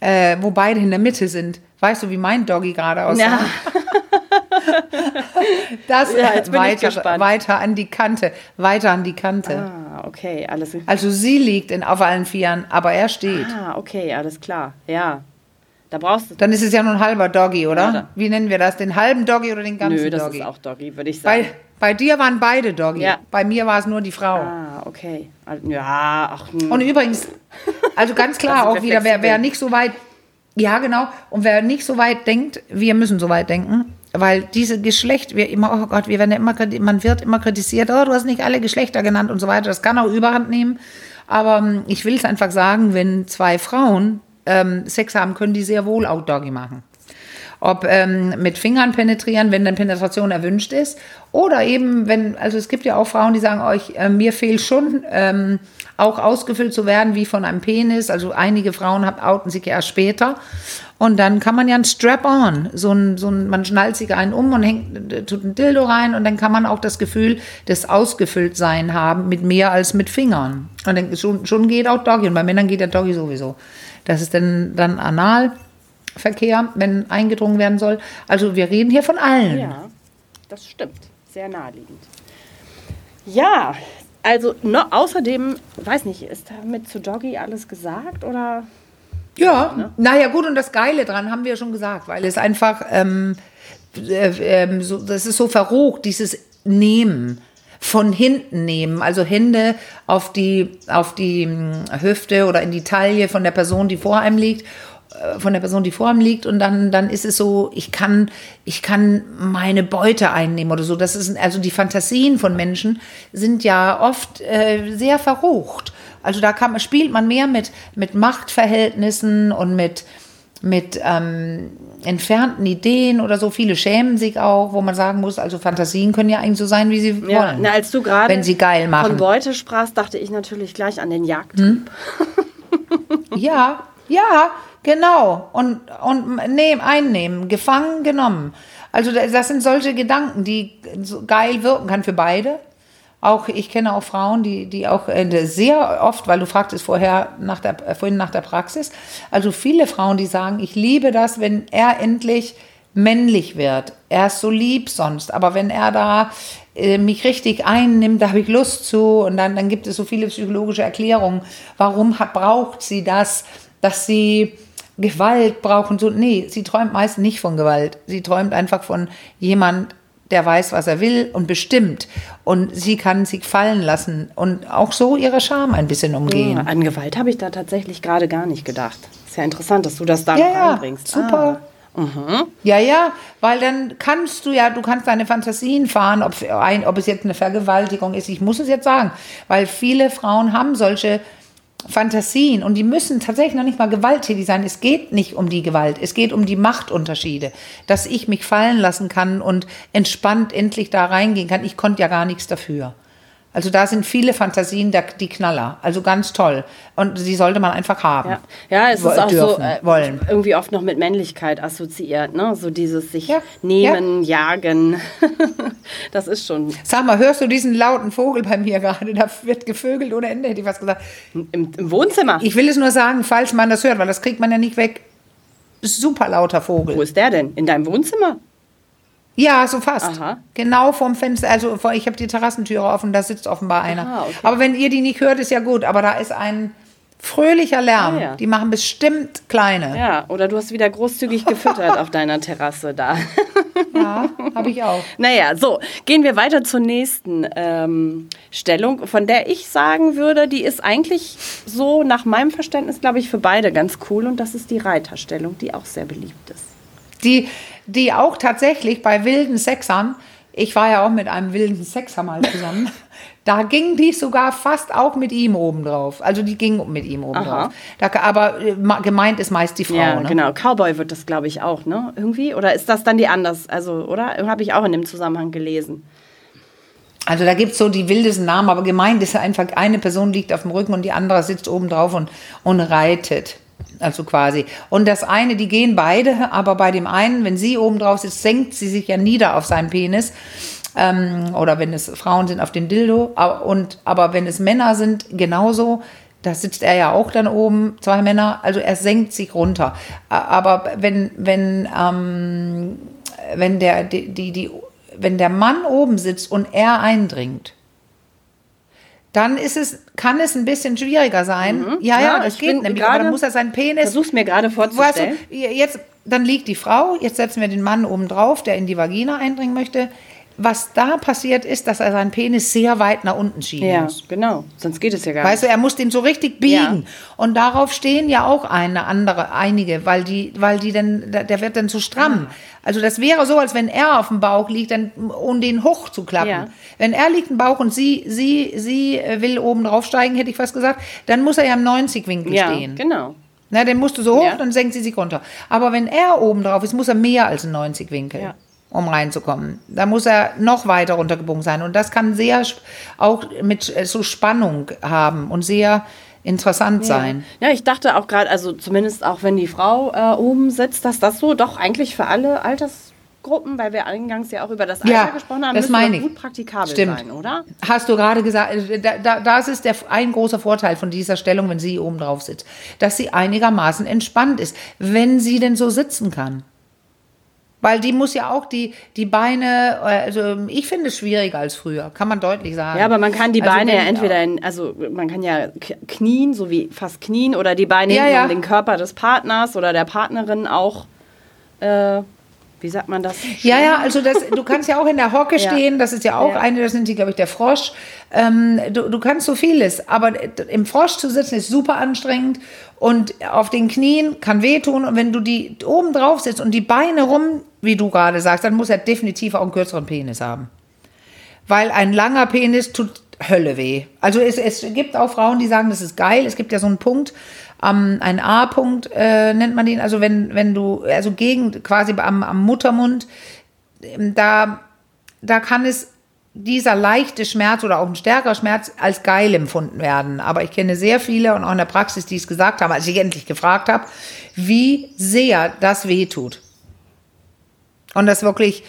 Äh, wo beide in der Mitte sind. Weißt du, wie mein Doggy gerade aussah? Ja. das ja, weiter, weiter an die Kante, weiter an die Kante. Ah, okay, alles. Also sie liegt in, auf allen Vieren, aber er steht. Ah, okay, alles klar. Ja. Da brauchst du. Dann ist es ja nur ein halber Doggy, oder? Ja, Wie nennen wir das? Den halben Doggy oder den ganzen Doggy? Nö, das Doggy? ist auch Doggy, würde ich sagen. Bei, bei dir waren beide Doggy. Ja. Bei mir war es nur die Frau. Ah, okay. Ja, ach. Mh. Und übrigens, also ganz klar auch wieder, wer, wer nicht so weit ja, genau. Und wer nicht so weit denkt, wir müssen so weit denken, weil diese Geschlecht, wir immer, oh Gott, wir werden ja immer, man wird immer kritisiert, oh, du hast nicht alle Geschlechter genannt und so weiter. Das kann auch Überhand nehmen. Aber ähm, ich will es einfach sagen, wenn zwei Frauen ähm, Sex haben, können die sehr wohl auch Doggy machen. Ob ähm, mit Fingern penetrieren, wenn dann Penetration erwünscht ist, oder eben, wenn, also es gibt ja auch Frauen, die sagen euch, äh, mir fehlt schon ähm, auch ausgefüllt zu werden wie von einem Penis. Also einige Frauen outen sich erst später. Und dann kann man ja ein Strap-on, so ein, so ein, man schnallt sich einen um und hängt, tut ein Dildo rein und dann kann man auch das Gefühl des Ausgefülltsein haben mit mehr als mit Fingern. Und dann schon, schon geht auch Doggy und bei Männern geht der Doggy sowieso. Das ist dann, dann Analverkehr, wenn eingedrungen werden soll. Also wir reden hier von allen. Ja, das stimmt. Sehr naheliegend. Ja, also no, außerdem, weiß nicht, ist damit zu Doggy alles gesagt oder? Ja, ne? naja gut, und das Geile dran haben wir ja schon gesagt, weil es einfach, ähm, äh, äh, so, das ist so verrucht, dieses Nehmen von hinten nehmen, also Hände auf die, auf die hm, Hüfte oder in die Taille von der Person, die vor einem liegt von der Person, die vor ihm liegt und dann, dann ist es so, ich kann, ich kann meine Beute einnehmen oder so. Das ist, also die Fantasien von Menschen sind ja oft äh, sehr verrucht. Also da kann, spielt man mehr mit, mit Machtverhältnissen und mit, mit ähm, entfernten Ideen oder so. Viele schämen sich auch, wo man sagen muss, also Fantasien können ja eigentlich so sein, wie sie ja, wollen. Na, als du gerade wenn sie geil machen. von Beute sprachst, dachte ich natürlich gleich an den Jagdtyp. Hm? ja, ja, Genau. Und, und nehmen, einnehmen, gefangen, genommen. Also das sind solche Gedanken, die geil wirken kann für beide. Auch ich kenne auch Frauen, die, die auch äh, sehr oft, weil du fragtest vorher nach der, äh, vorhin nach der Praxis, also viele Frauen, die sagen, ich liebe das, wenn er endlich männlich wird. Er ist so lieb sonst, aber wenn er da äh, mich richtig einnimmt, da habe ich Lust zu und dann, dann gibt es so viele psychologische Erklärungen, warum braucht sie das, dass sie Gewalt brauchen. So, nee, sie träumt meist nicht von Gewalt. Sie träumt einfach von jemand, der weiß, was er will und bestimmt. Und sie kann sich fallen lassen und auch so ihre Scham ein bisschen umgehen. Ja, an Gewalt habe ich da tatsächlich gerade gar nicht gedacht. Ist ja interessant, dass du das da ja, reinbringst. Super. Ah. Mhm. Ja, ja, weil dann kannst du ja, du kannst deine Fantasien fahren, ob, ein, ob es jetzt eine Vergewaltigung ist. Ich muss es jetzt sagen, weil viele Frauen haben solche Fantasien und die müssen tatsächlich noch nicht mal gewalttätig sein. Es geht nicht um die Gewalt, es geht um die Machtunterschiede, dass ich mich fallen lassen kann und entspannt endlich da reingehen kann. Ich konnte ja gar nichts dafür. Also da sind viele Fantasien der, die Knaller. Also ganz toll. Und die sollte man einfach haben. Ja, ja es Wo- ist auch so dürfen, äh, wollen. irgendwie oft noch mit Männlichkeit assoziiert, ne? So dieses sich Ja, nehmen, jagen. das ist schon Sag mal, hörst du diesen lauten Vogel bei mir gerade? Da wird gevögelt ohne Ende, hätte ich was gesagt. im, im Wohnzimmer. Ich will es nur sagen, falls man das hört, weil das kriegt man ja nicht weg. Super lauter Wo Vogel. ist der denn? In deinem Wohnzimmer? Ja, so fast. Aha. Genau vorm Fenster. Also vor- ich habe die Terrassentüre offen, da sitzt offenbar einer. Ah, okay. Aber wenn ihr die nicht hört, ist ja gut. Aber da ist ein fröhlicher Lärm. Ah, ja. Die machen bestimmt kleine. Ja, oder du hast wieder großzügig gefüttert auf deiner Terrasse da. Ja, habe ich auch. Naja, so, gehen wir weiter zur nächsten ähm, Stellung, von der ich sagen würde, die ist eigentlich so nach meinem Verständnis, glaube ich, für beide ganz cool und das ist die Reiterstellung, die auch sehr beliebt ist. Die, die auch tatsächlich bei wilden Sexern, ich war ja auch mit einem wilden Sexer mal zusammen, da ging die sogar fast auch mit ihm oben drauf. Also die ging mit ihm oben Aha. drauf. Da, aber äh, gemeint ist meist die Frau. ja, ne? genau. Cowboy wird das, glaube ich, auch, ne? Irgendwie? Oder ist das dann die anders? Also, oder? Habe ich auch in dem Zusammenhang gelesen. Also da gibt es so die wildesten Namen, aber gemeint ist einfach, eine Person liegt auf dem Rücken und die andere sitzt oben drauf und, und reitet. Also quasi. Und das eine, die gehen beide, aber bei dem einen, wenn sie oben drauf sitzt, senkt sie sich ja nieder auf seinen Penis. Ähm, oder wenn es Frauen sind, auf den Dildo. Aber, und, aber wenn es Männer sind, genauso. Da sitzt er ja auch dann oben, zwei Männer. Also er senkt sich runter. Aber wenn, wenn, ähm, wenn der, die, die, wenn der Mann oben sitzt und er eindringt, dann ist es, kann es ein bisschen schwieriger sein. Ja, ja, Mhm. Ja, das geht nämlich. Aber dann muss er seinen Penis. Versuch's mir gerade Weißt vorzustellen. du, jetzt, dann liegt die Frau, jetzt setzen wir den Mann oben drauf, der in die Vagina eindringen möchte. Was da passiert ist, dass er seinen Penis sehr weit nach unten schieben ja, muss. genau. Sonst geht es ja gar Weißt du, nicht. er muss den so richtig biegen. Und darauf stehen ja auch eine andere, einige, weil die, weil die dann, der wird dann zu stramm. Also das wäre so, als wenn er auf dem Bauch liegt, dann, um den hoch zu klappen. Ja. Wenn er liegt im Bauch und sie, sie, sie will oben drauf steigen, hätte ich fast gesagt, dann muss er ja im 90-Winkel Ja, stehen. genau. Na, den musst du so hoch, Ja. dann senkt sie sich runter. Aber wenn er oben drauf ist, muss er mehr als ein 90-Winkel, Ja. Um reinzukommen. Da muss er noch weiter runtergebogen sein. Und das kann sehr auch mit äh, so Spannung haben und sehr interessant sein. Ja, ich dachte auch gerade, also zumindest auch wenn die Frau äh, oben sitzt, dass das so doch eigentlich für alle Altersgruppen, weil wir eingangs ja auch über das Alter Ja, gesprochen haben, das meine ich. gut praktikabel Stimmt. sein, oder? Hast du gerade gesagt, äh, da, da, das ist der, ein großer Vorteil von dieser Stellung, wenn sie oben drauf sitzt, dass sie einigermaßen entspannt ist, wenn sie denn so sitzen kann. Weil die muss ja auch die, die Beine, äh, also ich finde es schwieriger als früher, kann man deutlich sagen. Ja, aber man kann die Also Beine wenn ja entweder in, also man kann ja knien, so wie fast knien, oder die Beine Ja, ja. den Körper des Partners oder der Partnerin auch, äh, wie sagt man das? Ja, ja, also das, du kannst ja auch in der Hocke stehen, das ist ja auch eine, das sind die, glaube ich, der Frosch. Ähm, du, du kannst so vieles, aber im Frosch zu sitzen ist super anstrengend und auf den Knien kann wehtun und wenn du die oben drauf sitzt und die Beine rum, wie du gerade sagst, dann muss er definitiv auch einen kürzeren Penis haben. Weil ein langer Penis tut Hölle weh. Also es, es gibt auch Frauen, die sagen, das ist geil. Es gibt ja so einen Punkt, ähm, ein A-Punkt äh, nennt man den. Also wenn, wenn du, also gegen quasi am, am Muttermund, ähm, da, da kann es dieser leichte Schmerz oder auch ein stärkerer Schmerz als geil empfunden werden. Aber ich kenne sehr viele und auch in der Praxis, die es gesagt haben, als ich endlich gefragt habe, wie sehr das weh tut. Und das wirklich,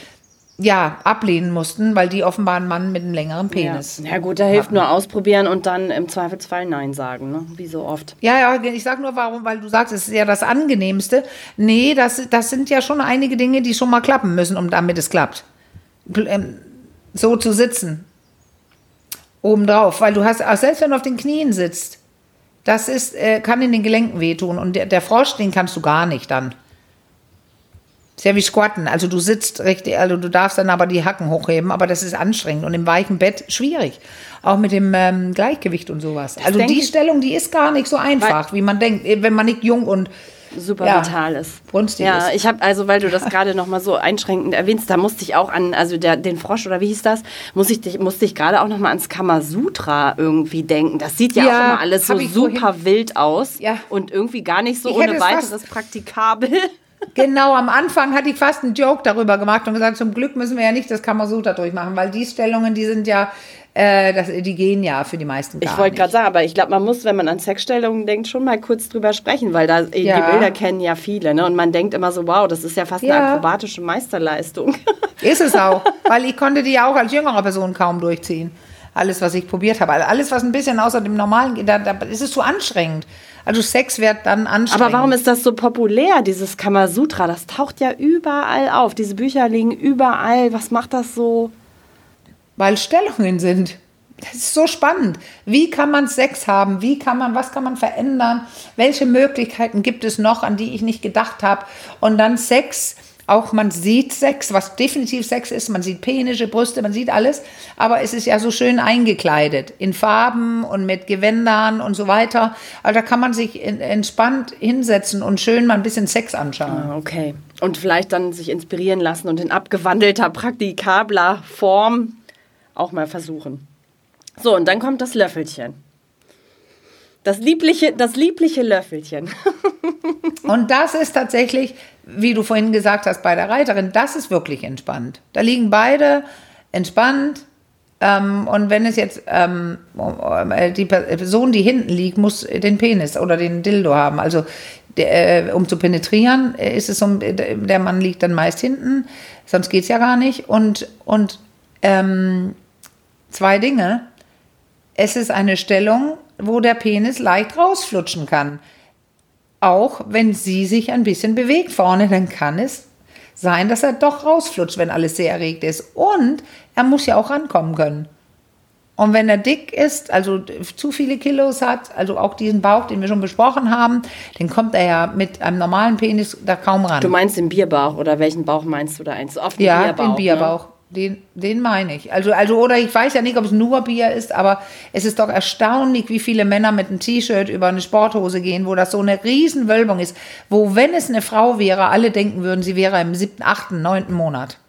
ja, ablehnen mussten, weil die offenbar einen Mann mit einem längeren Penis. Ja. ja gut, da hilft nur ausprobieren und dann im Zweifelsfall Nein sagen, ne? wie so oft. Ja, ja, ich sag nur warum, weil du sagst, es ist ja das Angenehmste. Nee, das, das sind ja schon einige Dinge, die schon mal klappen müssen, um damit es klappt. Ähm, So zu sitzen. Obendrauf. Weil du hast, auch selbst wenn du auf den Knien sitzt, das ist, äh, kann in den Gelenken wehtun. Und der, der Frosch, den kannst du gar nicht dann. Ist ja wie Squatten. Also du sitzt richtig, also du darfst dann aber die Hacken hochheben, aber das ist anstrengend und im weichen Bett schwierig. Auch mit dem ähm, Gleichgewicht und sowas. Also denke die ich- Stellung, die ist gar nicht so einfach, wie man denkt, wenn man nicht jung und super Ja. vital ist. Brunstig ja, ist. ich habe also, weil du das gerade noch mal so einschränkend erwähnst, da musste ich auch an, also der, den Frosch oder wie hieß das, muss ich, dich- musste ich gerade auch noch mal ans Kamasutra irgendwie denken. Das sieht ja, Ja, auch immer alles so super vorhin- wild aus Ja. und irgendwie gar nicht so Ich ohne weiteres praktikabel. Genau, am Anfang hatte ich fast einen Joke darüber gemacht und gesagt, zum Glück müssen wir ja nicht das Kamasutra durchmachen, weil die Stellungen, die sind ja Äh, das, die gehen ja für die meisten gar Ich wollte gerade sagen, aber ich glaube, man muss, wenn man an Sexstellungen denkt, schon mal kurz drüber sprechen, weil da äh, Ja. die Bilder kennen ja viele, ne? Und man denkt immer so, wow, das ist ja fast eine Ja. akrobatische Meisterleistung. Ist es auch, weil ich konnte die ja auch als jüngere Person kaum durchziehen. Alles, was ich probiert habe. Also Alles, was ein bisschen außer dem Normalen geht, da, da ist es zu anstrengend. Also Sex wird dann anstrengend. Aber warum ist das so populär, dieses Kamasutra? Das taucht ja überall auf. Diese Bücher liegen überall. Was macht das so? Weil Stellungen sind. Das ist so spannend. Wie kann man Sex haben? Wie kann man, was kann man verändern? Welche Möglichkeiten gibt es noch, an die ich nicht gedacht habe? Und dann Sex, auch man sieht Sex, was definitiv Sex ist. Man sieht Penisse, Brüste, man sieht alles. Aber es ist ja so schön eingekleidet. In Farben und mit Gewändern und so weiter. Also da kann man sich in, entspannt hinsetzen und schön mal ein bisschen Sex anschauen. Ah, Okay. Und vielleicht dann sich inspirieren lassen und in abgewandelter, praktikabler Form auch mal versuchen. So, und dann kommt das Löffelchen. Das liebliche, das liebliche Löffelchen. Und das ist tatsächlich, wie du vorhin gesagt hast bei der Reiterin, das ist wirklich entspannt. Da liegen beide entspannt. Ähm, und wenn es jetzt ähm, äh, die Person, die hinten liegt, muss den Penis oder den Dildo haben. Also der, äh, um zu penetrieren, äh, ist es um, der Mann liegt dann meist hinten, sonst geht es ja gar nicht. Und, und ähm, zwei Dinge. Es ist eine Stellung, wo der Penis leicht rausflutschen kann auch wenn sie sich ein bisschen bewegt vorne, dann kann es sein, dass er doch rausflutscht, wenn alles sehr erregt ist. Und er muss ja auch rankommen können. Und wenn er dick ist, also zu viele Kilos hat, also auch diesen Bauch, den wir schon besprochen haben, dann kommt er ja mit einem normalen Penis da kaum ran. Du meinst den Bierbauch oder welchen Bauch meinst du da eins? Auf den ja, Bierbauch. den Ne? Den, den meine ich. Also, also, oder ich weiß ja nicht, ob es nur Bier ist, aber es ist doch erstaunlich, wie viele Männer mit einem T-Shirt über eine Sporthose gehen, wo das so eine riesen Wölbung ist, wo, wenn es eine Frau wäre, alle denken würden, sie wäre im siebten, achten, neunten Monat.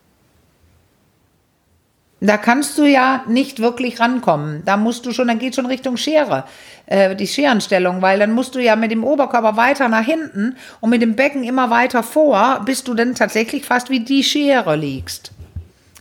Da kannst du ja nicht wirklich rankommen. Da musst du schon, dann geht schon Richtung Schere, äh, die Scherenstellung, weil dann musst du ja mit dem Oberkörper weiter nach hinten und mit dem Becken immer weiter vor, bis du dann tatsächlich fast wie die Schere liegst.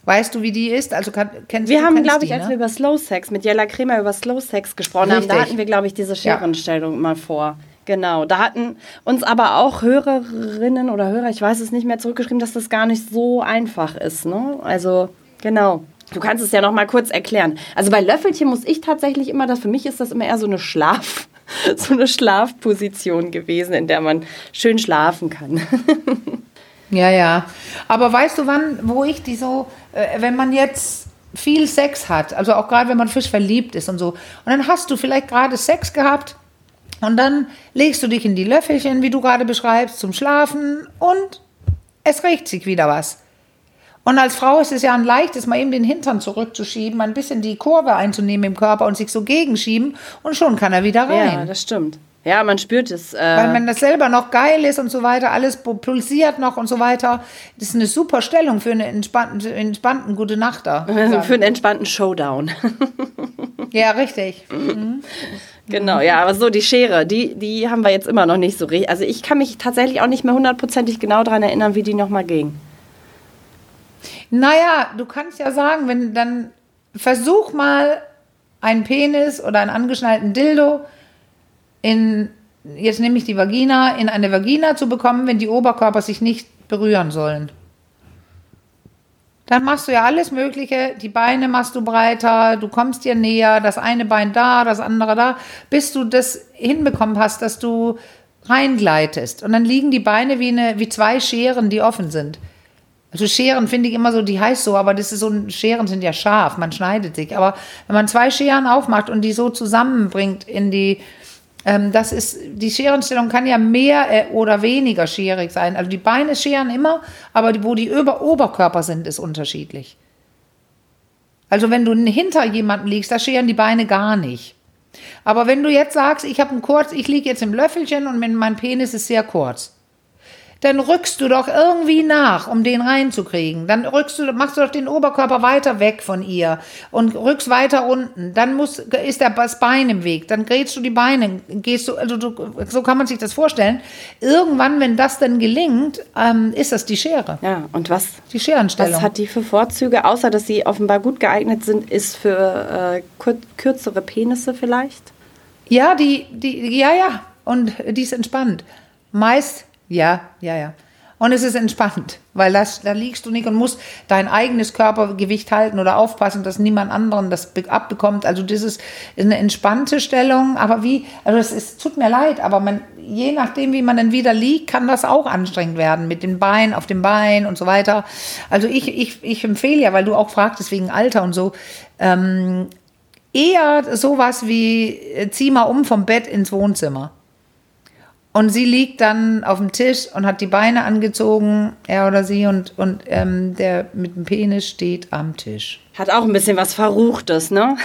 Weißt du, wie die ist? Also kann, kennst Wir du haben, glaube ich, die, als ne? wir über Slow Sex mit Jella Kremer über Slow Sex gesprochen haben, da Richtig. hatten wir, glaube ich, diese Scherenstellung mal vor. Genau, da hatten uns aber auch Hörerinnen oder Hörer, ich weiß es nicht mehr, zurückgeschrieben, dass das gar nicht so einfach ist. Ne? Also, genau. Du kannst es ja noch mal kurz erklären. Also bei Löffelchen muss ich tatsächlich immer, das für mich ist das immer eher so eine Schlaf, so eine Schlafposition gewesen, in der man schön schlafen kann. Ja, ja. Aber weißt du, wann, wo ich die so, äh, wenn man jetzt viel Sex hat, also auch gerade wenn man frisch verliebt ist und so, und dann hast du vielleicht gerade Sex gehabt und dann legst du dich in die Löffelchen, wie du gerade beschreibst, zum Schlafen und es regt sich wieder was. Und als Frau ist es ja ein leichtes, mal eben den Hintern zurückzuschieben, ein bisschen die Kurve einzunehmen im Körper und sich so gegenschieben und schon kann er wieder rein. Ja, das stimmt. Ja, man spürt es. Äh, Weil wenn das selber noch geil ist und so weiter, alles pulsiert noch und so weiter. Das ist eine super Stellung für eine entspannten, entspannten gute Nacht da. für einen entspannten Showdown. Ja, richtig. Genau, ja, aber so die Schere, die, die haben wir jetzt immer noch nicht so richtig. Also ich kann mich tatsächlich auch nicht mehr hundertprozentig genau daran erinnern, wie die nochmal ging. Naja, du kannst ja sagen, wenn dann versuch mal einen Penis oder einen angeschnallten Dildo in, jetzt nehme ich die Vagina, in eine Vagina zu bekommen, wenn die Oberkörper sich nicht berühren sollen. Dann machst du ja alles Mögliche, die Beine machst du breiter, du kommst dir näher, das eine Bein da, das andere da, bis du das hinbekommen hast, dass du reingleitest. Und dann liegen die Beine wie, eine, wie zwei Scheren, die offen sind. Also Scheren finde ich immer so, die heißt so, aber das ist so, Scheren sind ja scharf, man schneidet sich. Aber wenn man zwei Scheren aufmacht und die so zusammenbringt in die, ähm, das ist, die Scherenstellung kann ja mehr äh, oder weniger scherig sein. Also die Beine scheren immer, aber die, wo die Über Oberkörper sind, ist unterschiedlich. Also wenn du hinter jemanden liegst, da scheren die Beine gar nicht. Aber wenn du jetzt sagst, ich habe einen kurz, ich liege jetzt im Löffelchen und mein Penis ist sehr kurz, dann rückst du doch irgendwie nach, um den reinzukriegen. Dann rückst du, machst du doch den Oberkörper weiter weg von ihr und rückst weiter unten. Dann muss, ist das Bein im Weg. Dann grätst du die Beine, gehst du, also du, so kann man sich das vorstellen. Irgendwann, wenn das dann gelingt, ähm, ist das die Schere. Ja, und was? Die Scherenstellung. Was hat die für Vorzüge, außer dass sie offenbar gut geeignet sind, ist für äh, kürzere Penisse vielleicht? Ja, die, die, ja, ja. Und die ist entspannt. Meist ja, ja, ja. Und es ist entspannt, weil das, da liegst du nicht und musst dein eigenes Körpergewicht halten oder aufpassen, dass niemand anderen das abbekommt. Also das ist eine entspannte Stellung, aber wie, also es ist, tut mir leid, aber man, je nachdem, wie man dann wieder liegt, kann das auch anstrengend werden mit den Beinen auf dem Bein und so weiter. Also ich, ich, ich empfehle ja, weil du auch fragtest wegen Alter und so, ähm, eher sowas wie, äh, zieh mal um vom Bett ins Wohnzimmer. Und sie liegt dann auf dem Tisch und hat die Beine angezogen, er oder sie, und, und ähm, der mit dem Penis steht am Tisch. Hat auch ein bisschen was Verruchtes, ne?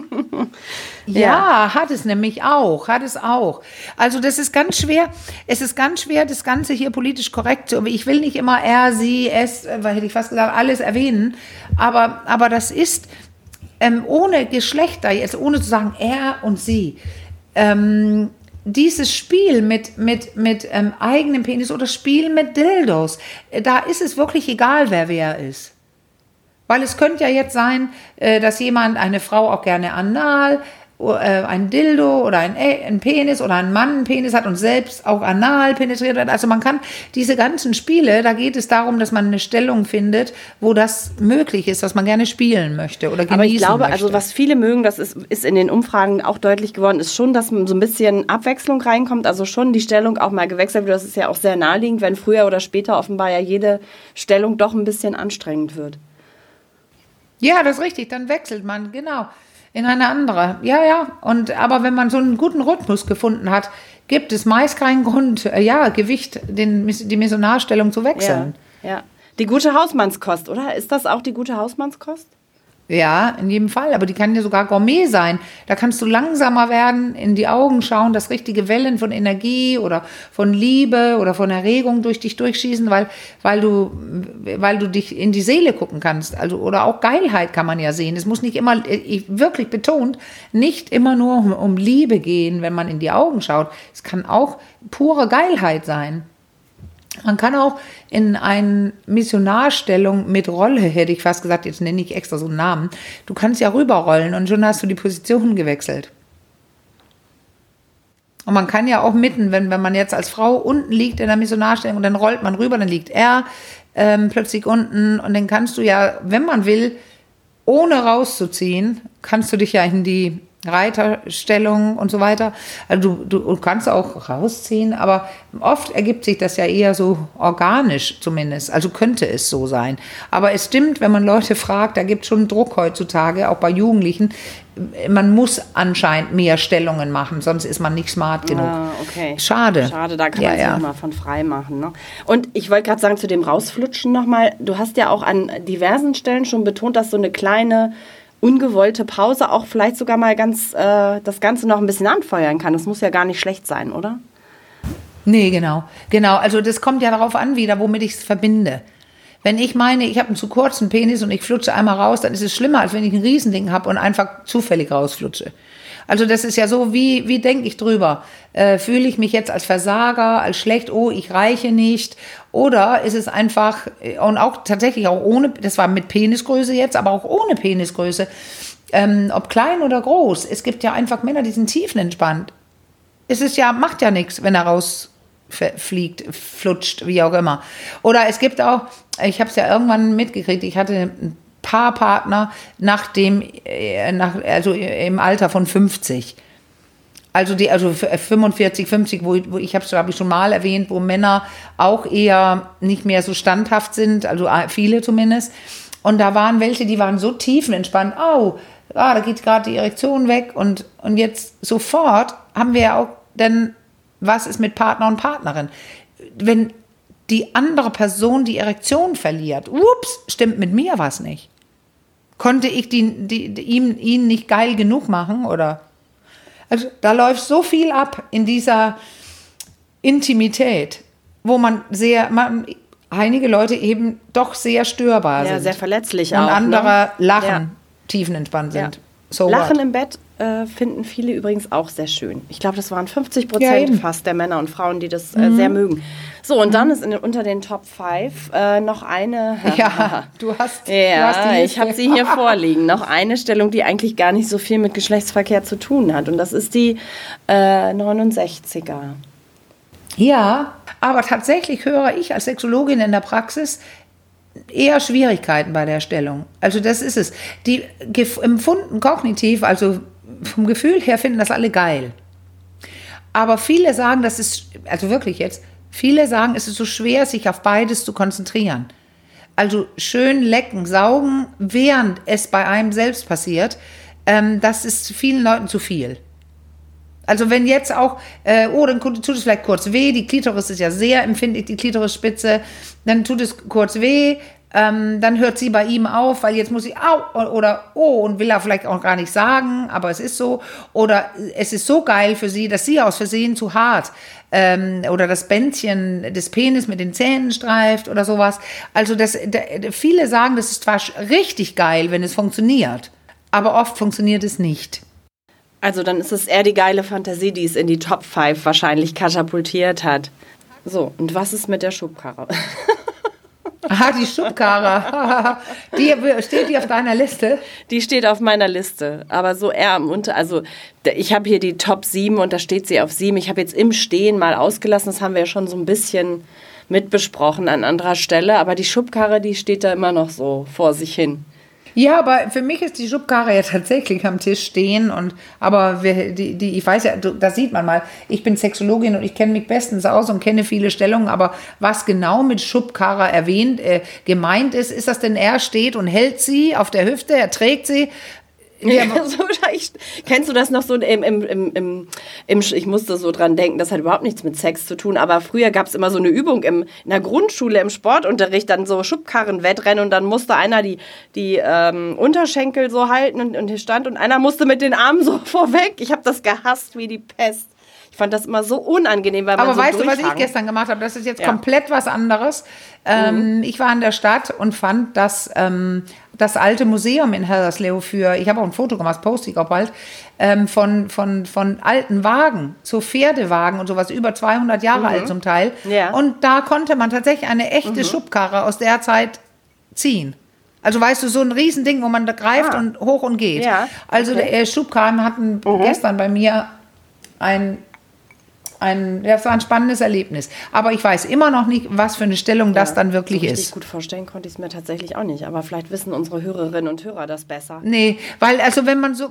ja, ja, hat es nämlich auch, hat es auch. Also das ist ganz schwer, es ist ganz schwer, das Ganze hier politisch korrekt zu, ich will nicht immer er, sie, es, äh, hätte ich fast gesagt, alles erwähnen, aber, aber das ist ähm, ohne Geschlechter, jetzt ohne zu sagen er und sie, ähm, dieses Spiel mit, mit, mit ähm, eigenem Penis oder Spiel mit Dildos, äh, da ist es wirklich egal, wer wer ist. Weil es könnte ja jetzt sein, äh, dass jemand eine Frau auch gerne anal, ein Dildo oder ein, äh, ein Penis oder ein Mann einen Penis hat und selbst auch anal penetriert wird. Also man kann diese ganzen Spiele, da geht es darum, dass man eine Stellung findet, wo das möglich ist, was man gerne spielen möchte oder genießen Aber ich glaube, möchte. also was viele mögen, das ist, ist in den Umfragen auch deutlich geworden, ist schon, dass so ein bisschen Abwechslung reinkommt, also schon die Stellung auch mal gewechselt wird. Das ist ja auch sehr naheliegend, wenn früher oder später offenbar ja jede Stellung doch ein bisschen anstrengend wird. Ja, das ist richtig, dann wechselt man, genau in eine andere. Ja, ja. Und aber wenn man so einen guten Rhythmus gefunden hat, gibt es meist keinen Grund, äh, ja, Gewicht, den, die Missionarstellung zu wechseln. Ja, ja. Die gute Hausmannskost, oder? Ist das auch die gute Hausmannskost? Ja, in jedem Fall. Aber die kann ja sogar Gourmet sein. Da kannst du langsamer werden, in die Augen schauen, dass richtige Wellen von Energie oder von Liebe oder von Erregung durch dich durchschießen, weil, weil du, weil du dich in die Seele gucken kannst. Also, oder auch Geilheit kann man ja sehen. Es muss nicht immer, wirklich betont, nicht immer nur um, um Liebe gehen, wenn man in die Augen schaut. Es kann auch pure Geilheit sein. Man kann auch in eine Missionarstellung mit Rolle, hätte ich fast gesagt, jetzt nenne ich extra so einen Namen, du kannst ja rüberrollen und schon hast du die Position gewechselt. Und man kann ja auch mitten, wenn, wenn man jetzt als Frau unten liegt in der Missionarstellung und dann rollt man rüber, dann liegt er ähm, plötzlich unten und dann kannst du ja, wenn man will, ohne rauszuziehen, kannst du dich ja in die Reiterstellung und so weiter. Also du, du kannst auch rausziehen, aber oft ergibt sich das ja eher so organisch zumindest. Also könnte es so sein. Aber es stimmt, wenn man Leute fragt, da gibt es schon Druck heutzutage, auch bei Jugendlichen. Man muss anscheinend mehr Stellungen machen, sonst ist man nicht smart genug. Ah, okay. Schade. Schade, da kann ja, man sich ja. mal von frei machen. Ne? Und ich wollte gerade sagen, zu dem Rausflutschen nochmal, du hast ja auch an diversen Stellen schon betont, dass so eine kleine ungewollte Pause auch vielleicht sogar mal ganz äh, das Ganze noch ein bisschen anfeuern kann. Das muss ja gar nicht schlecht sein, oder? Nee, genau. Genau. Also das kommt ja darauf an, wieder, womit ich es verbinde. Wenn ich meine, ich habe einen zu kurzen Penis und ich flutsche einmal raus, dann ist es schlimmer, als wenn ich ein Riesending habe und einfach zufällig rausflutsche. Also das ist ja so, wie, wie denke ich drüber? Äh, Fühle ich mich jetzt als Versager, als schlecht, oh, ich reiche nicht? Oder ist es einfach, äh, und auch tatsächlich auch ohne, das war mit Penisgröße jetzt, aber auch ohne Penisgröße, ähm, ob klein oder groß, es gibt ja einfach Männer, die sind tiefenentspannt. Es ist ja, macht ja nichts, wenn er rausfliegt, flutscht, wie auch immer. Oder es gibt auch, ich habe es ja irgendwann mitgekriegt, ich hatte Paarpartner nach dem, äh, nach, also im Alter von 50. Also die, also 45, 50, wo, wo ich habe es, glaube ich, schon mal erwähnt, wo Männer auch eher nicht mehr so standhaft sind, also äh, viele zumindest. Und da waren welche, die waren so tiefenentspannt, oh, ah, da geht gerade die Erektion weg und, und jetzt sofort haben wir ja auch denn, was ist mit Partner und Partnerin? Wenn die andere Person die Erektion verliert, ups, stimmt mit mir was nicht. Konnte ich die, die, die, ihm, ihn nicht geil genug machen oder? Also da läuft so viel ab in dieser Intimität. wo man sehr, man, einige Leute eben doch sehr störbar Ja, sind. sehr verletzlich und auch. andere ne? lachen, Ja. tiefenentspannt Ja. sind. So Lachen what? im Bett äh, finden viele übrigens auch sehr schön. Ich glaube, das waren 50 Ja, Prozent. Mhm. fast der Männer und Frauen, die das äh, sehr mögen. So, und dann ist in, unter den Top 5 äh, noch eine. Ja, du hast, du Ja, hast die ich habe sie hier vorliegen. Noch eine Stellung, die eigentlich gar nicht so viel mit Geschlechtsverkehr zu tun hat. Und das ist die äh, 69er. Ja, aber tatsächlich höre ich als Sexologin in der Praxis eher Schwierigkeiten bei der Stellung. Also das ist es. Die empfunden kognitiv, also vom Gefühl her finden das alle geil. Aber viele sagen, das ist, also wirklich jetzt, viele sagen, es ist so schwer, sich auf beides zu konzentrieren. Also schön lecken, saugen, während es bei einem selbst passiert, ähm, das ist vielen Leuten zu viel. Also wenn jetzt auch, äh, oh, dann tut es vielleicht kurz weh, die Klitoris ist ja sehr empfindlich, die Klitorisspitze, dann tut es kurz weh, ähm, dann hört sie bei ihm auf, weil jetzt muss sie, au, oder oh, und will er vielleicht auch gar nicht sagen, aber es ist so, oder es ist so geil für sie, dass sie aus Versehen zu hart ähm, oder das Bändchen des Penis mit den Zähnen streift oder sowas. Also das, da, viele sagen, das ist zwar richtig geil, wenn es funktioniert, aber oft funktioniert es nicht. Also dann ist es eher die geile Fantasie, die es in die Top 5 wahrscheinlich katapultiert hat. So, und was ist mit der Schubkarre? Ah, die Schubkarre. die steht die auf deiner Liste? Die steht auf meiner Liste, aber so eher am Unter. Also ich habe hier die Top 7 und da steht sie auf 7. Ich habe jetzt im Stehen mal ausgelassen, das haben wir ja schon so ein bisschen mitbesprochen an anderer Stelle, aber die Schubkarre, die steht da immer noch so vor sich hin. Ja, aber für mich ist die Schubkarre ja tatsächlich am Tisch stehen und aber wir, die, die, ich weiß ja, da sieht man mal, ich bin Sexologin und ich kenne mich bestens aus und kenne viele Stellungen, aber was genau mit Schubkarre erwähnt, äh, gemeint ist, ist das denn er steht und hält sie auf der Hüfte, er trägt sie. Ja, so, ich, kennst du das noch so im, im, im, im, im, ich musste so dran denken, das hat überhaupt nichts mit Sex zu tun, aber früher gab es immer so eine Übung im, in der Grundschule im Sportunterricht, dann so Schubkarrenwettrennen und dann musste einer die, die ähm, Unterschenkel so halten und, und hier stand und einer musste mit den Armen so vorweg. Ich habe das gehasst wie die Pest. Ich fand das immer so unangenehm, weil man Aber so weißt du, was ich durchhang. gestern gemacht habe? Das ist jetzt Ja. komplett was anderes. Ähm, Ich war in der Stadt und fand das, ähm, das alte Museum in Hellerslev für, ich habe auch ein Foto gemacht, poste ich auch bald, ähm, von, von, von alten Wagen, so Pferdewagen und sowas, über 200 Jahre alt zum Teil. Ja. Und da konnte man tatsächlich eine echte Schubkarre aus der Zeit ziehen. Also weißt du, so ein Riesending, wo man da greift Ah. und hoch und geht. Ja, Also okay. der Schubkarren hatten gestern bei mir ein ein, das war ein spannendes Erlebnis. Aber ich weiß immer noch nicht, was für eine Stellung das dann wirklich so ist. gut vorstellen konnte ich es mir tatsächlich auch nicht, aber vielleicht wissen unsere Hörerinnen und Hörer das besser. Nee, weil, also wenn man so,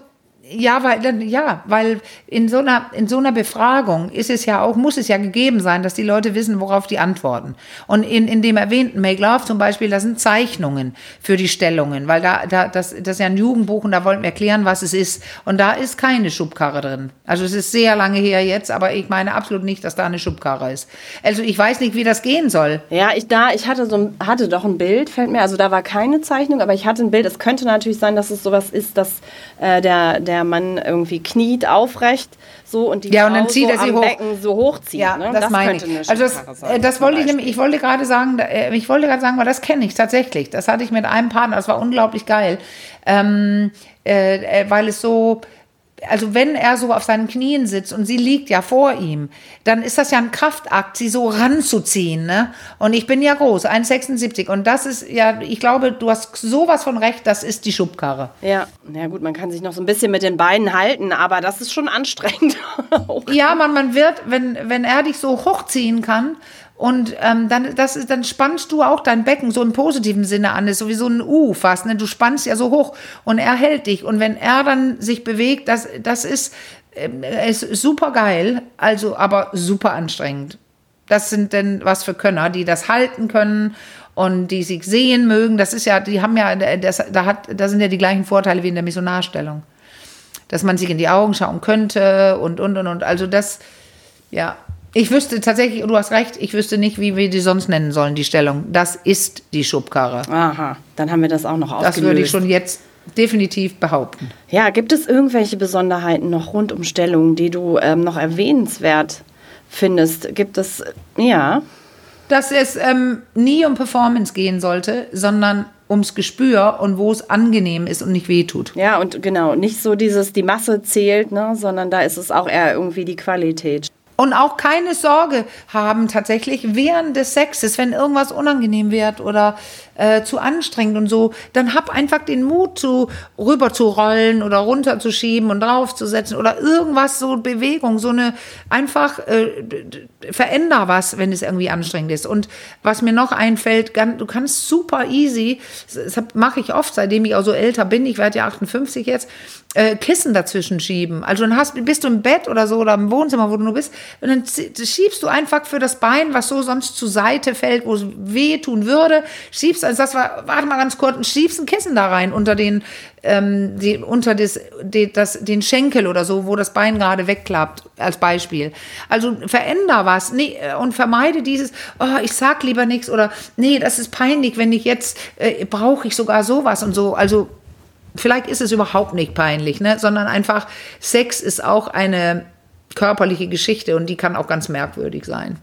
ja, weil, ja, weil in so, einer, in so einer Befragung ist es ja auch, muss es ja gegeben sein, dass die Leute wissen, worauf die antworten. Und in, in dem erwähnten Make Love zum Beispiel, das sind Zeichnungen für die Stellungen, weil da, da das, das ist ja ein Jugendbuch und da wollten wir erklären, was es ist. Und da ist keine Schubkarre drin. Also es ist sehr lange her jetzt, aber ich meine absolut nicht, dass da eine Schubkarre ist. Also ich weiß nicht, wie das gehen soll. Ja, ich da, ich hatte so hatte doch ein Bild, fällt mir, also da war keine Zeichnung, aber ich hatte ein Bild. Es könnte natürlich sein, dass es sowas ist, dass äh, der, der Mann irgendwie kniet aufrecht, so und die Ja, und dann Frau zieht so er sie hoch. Becken so hochzieht. Ja, ne? das, meine ich. Also das, sein, äh, das wollte ich Beispiel. nämlich, ich wollte gerade sagen, äh, ich wollte gerade sagen, weil das kenne ich tatsächlich. Das hatte ich mit einem Partner, das war unglaublich geil, ähm, äh, äh, weil es so, also wenn er so auf seinen Knien sitzt und sie liegt ja vor ihm, dann ist das ja ein Kraftakt, sie so ranzuziehen. Ne? Und ich bin ja groß, 1,76 und das ist ja, ich glaube, du hast sowas von recht, das ist die Schubkarre. Ja, na gut, man kann sich noch so ein bisschen mit den Beinen halten, aber das ist schon anstrengend. Ja, man, man wird, wenn, wenn er dich so hochziehen kann und ähm, dann, das ist, dann spannst du auch dein Becken so im positiven Sinne an, ist sowieso ein U fast. Ne? Du spannst ja so hoch und er hält dich. Und wenn er dann sich bewegt, das, das ist, ähm, ist super geil, also aber super anstrengend. Das sind denn was für Könner, die das halten können und die sich sehen mögen. Das ist ja, die haben ja, das, da, hat, da sind ja die gleichen Vorteile wie in der Missionarstellung dass man sich in die Augen schauen könnte und, und, und, und. Also das, ja. Ich wüsste tatsächlich, du hast recht, ich wüsste nicht, wie wir die sonst nennen sollen, die Stellung. Das ist die Schubkarre. Aha, dann haben wir das auch noch aufgelöst. Das würde ich schon jetzt definitiv behaupten. Ja, gibt es irgendwelche Besonderheiten noch rund um Stellungen, die du ähm, noch erwähnenswert findest? Gibt es, ja, dass es ähm, nie um Performance gehen sollte, sondern ums Gespür und wo es angenehm ist und nicht wehtut. Ja, und genau, nicht so dieses, die Masse zählt, ne, sondern da ist es auch eher irgendwie die Qualität. Und auch keine Sorge haben tatsächlich während des Sexes, wenn irgendwas unangenehm wird oder äh, zu anstrengend und so, dann hab einfach den Mut, zu rüber zu rollen oder runterzuschieben und draufzusetzen oder irgendwas, so Bewegung, so eine einfach äh, veränder was, wenn es irgendwie anstrengend ist. Und was mir noch einfällt, du kannst super easy, das mache ich oft, seitdem ich auch so älter bin, ich werde ja 58 jetzt, äh, Kissen dazwischen schieben. Also dann hast, bist du im Bett oder so oder im Wohnzimmer, wo du nur bist, und dann schiebst du einfach für das Bein, was so sonst zur Seite fällt, wo es weh tun würde, schiebst also das war, warte mal ganz kurz, schiebst ein Kissen da rein unter den, ähm, die, unter das, die, das, den Schenkel oder so, wo das Bein gerade wegklappt, als Beispiel. Also veränder was nee, äh, und vermeide dieses, oh, ich sag lieber nichts oder nee, das ist peinlich, wenn ich jetzt, äh, brauche ich sogar sowas und so. Also vielleicht ist es überhaupt nicht peinlich, ne? sondern einfach, Sex ist auch eine körperliche Geschichte und die kann auch ganz merkwürdig sein.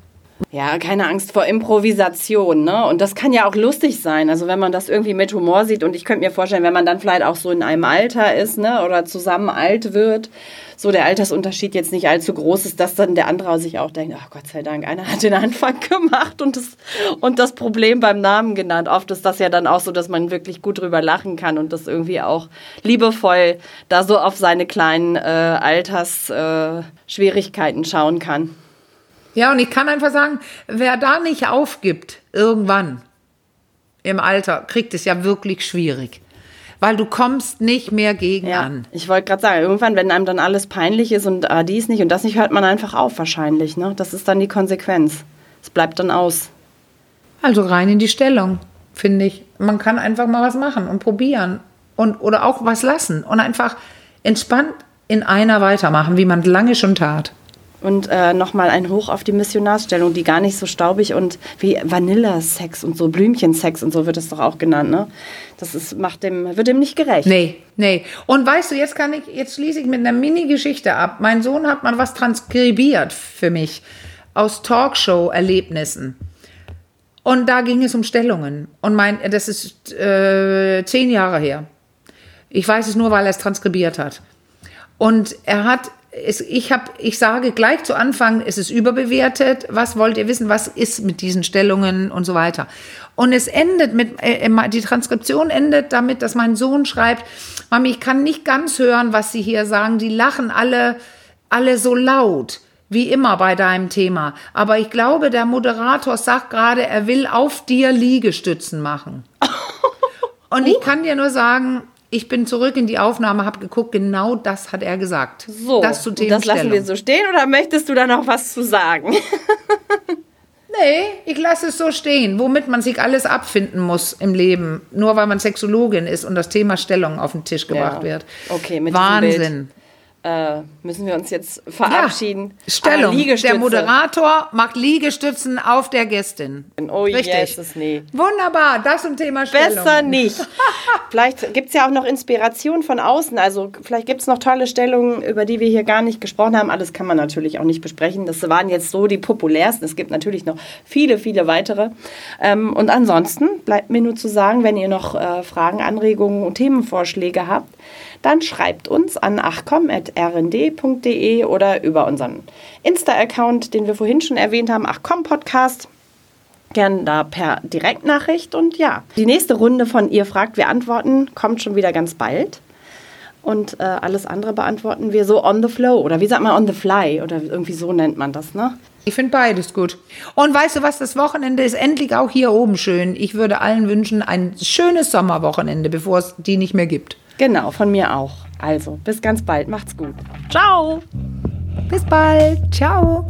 Ja, keine Angst vor Improvisation, ne? Und das kann ja auch lustig sein. Also wenn man das irgendwie mit Humor sieht und ich könnte mir vorstellen, wenn man dann vielleicht auch so in einem Alter ist, ne? Oder zusammen alt wird, so der Altersunterschied jetzt nicht allzu groß ist, dass dann der andere sich auch denkt, ach Gott sei Dank, einer hat den Anfang gemacht und das, und das Problem beim Namen genannt. Oft ist das ja dann auch so, dass man wirklich gut drüber lachen kann und das irgendwie auch liebevoll da so auf seine kleinen äh, Altersschwierigkeiten äh, schauen kann. Ja, und ich kann einfach sagen, wer da nicht aufgibt, irgendwann im Alter, kriegt es ja wirklich schwierig. Weil du kommst nicht mehr gegen ja, an. Ich wollte gerade sagen, irgendwann, wenn einem dann alles peinlich ist und ah, dies nicht und das nicht, hört man einfach auf wahrscheinlich. Ne? Das ist dann die Konsequenz. Es bleibt dann aus. Also rein in die Stellung, finde ich. Man kann einfach mal was machen und probieren. Und, oder auch was lassen und einfach entspannt in einer weitermachen, wie man lange schon tat. Und äh, nochmal ein Hoch auf die Missionarsstellung, die gar nicht so staubig und wie Vanillasex und so, Blümchensex und so wird es doch auch genannt, ne? Das ist, macht dem, wird dem nicht gerecht. Nee, nee. Und weißt du, jetzt kann ich, jetzt schließe ich mit einer Mini-Geschichte ab. Mein Sohn hat mal was transkribiert für mich aus Talkshow-Erlebnissen. Und da ging es um Stellungen. Und mein, das ist äh, zehn Jahre her. Ich weiß es nur, weil er es transkribiert hat. Und er hat es, ich, hab, ich sage gleich zu Anfang, es ist überbewertet. Was wollt ihr wissen? Was ist mit diesen Stellungen und so weiter? Und es endet mit, äh, die Transkription endet damit, dass mein Sohn schreibt, Mami, ich kann nicht ganz hören, was Sie hier sagen. Die lachen alle, alle so laut. Wie immer bei deinem Thema. Aber ich glaube, der Moderator sagt gerade, er will auf dir Liegestützen machen. Und ich kann dir nur sagen, ich bin zurück in die Aufnahme, habe geguckt, genau das hat er gesagt. So, das, zu das lassen wir so stehen oder möchtest du da noch was zu sagen? nee, ich lasse es so stehen, womit man sich alles abfinden muss im Leben, nur weil man Sexologin ist und das Thema Stellung auf den Tisch gebracht ja. wird. Okay, mit Wahnsinn äh, müssen wir uns jetzt verabschieden. Ja, Stellung. Der Moderator macht Liegestützen auf der Gästin. Oh Richtig. Jesus, nee. Wunderbar, das zum Thema Stellung. Besser nicht. vielleicht gibt es ja auch noch Inspiration von außen. Also vielleicht gibt es noch tolle Stellungen, über die wir hier gar nicht gesprochen haben. Alles kann man natürlich auch nicht besprechen. Das waren jetzt so die populärsten. Es gibt natürlich noch viele, viele weitere. Ähm, und ansonsten bleibt mir nur zu sagen, wenn ihr noch äh, Fragen, Anregungen und Themenvorschläge habt, dann schreibt uns an achcom.rnd.de oder über unseren Insta-Account, den wir vorhin schon erwähnt haben, achcom-podcast. Gern da per Direktnachricht. Und ja, die nächste Runde von Ihr fragt, wir antworten, kommt schon wieder ganz bald. Und äh, alles andere beantworten wir so on the flow oder wie sagt man on the fly oder irgendwie so nennt man das, ne? Ich finde beides gut. Und weißt du was, das Wochenende ist endlich auch hier oben schön. Ich würde allen wünschen ein schönes Sommerwochenende, bevor es die nicht mehr gibt. Genau, von mir auch. Also, bis ganz bald. Macht's gut. Ciao. Bis bald. Ciao.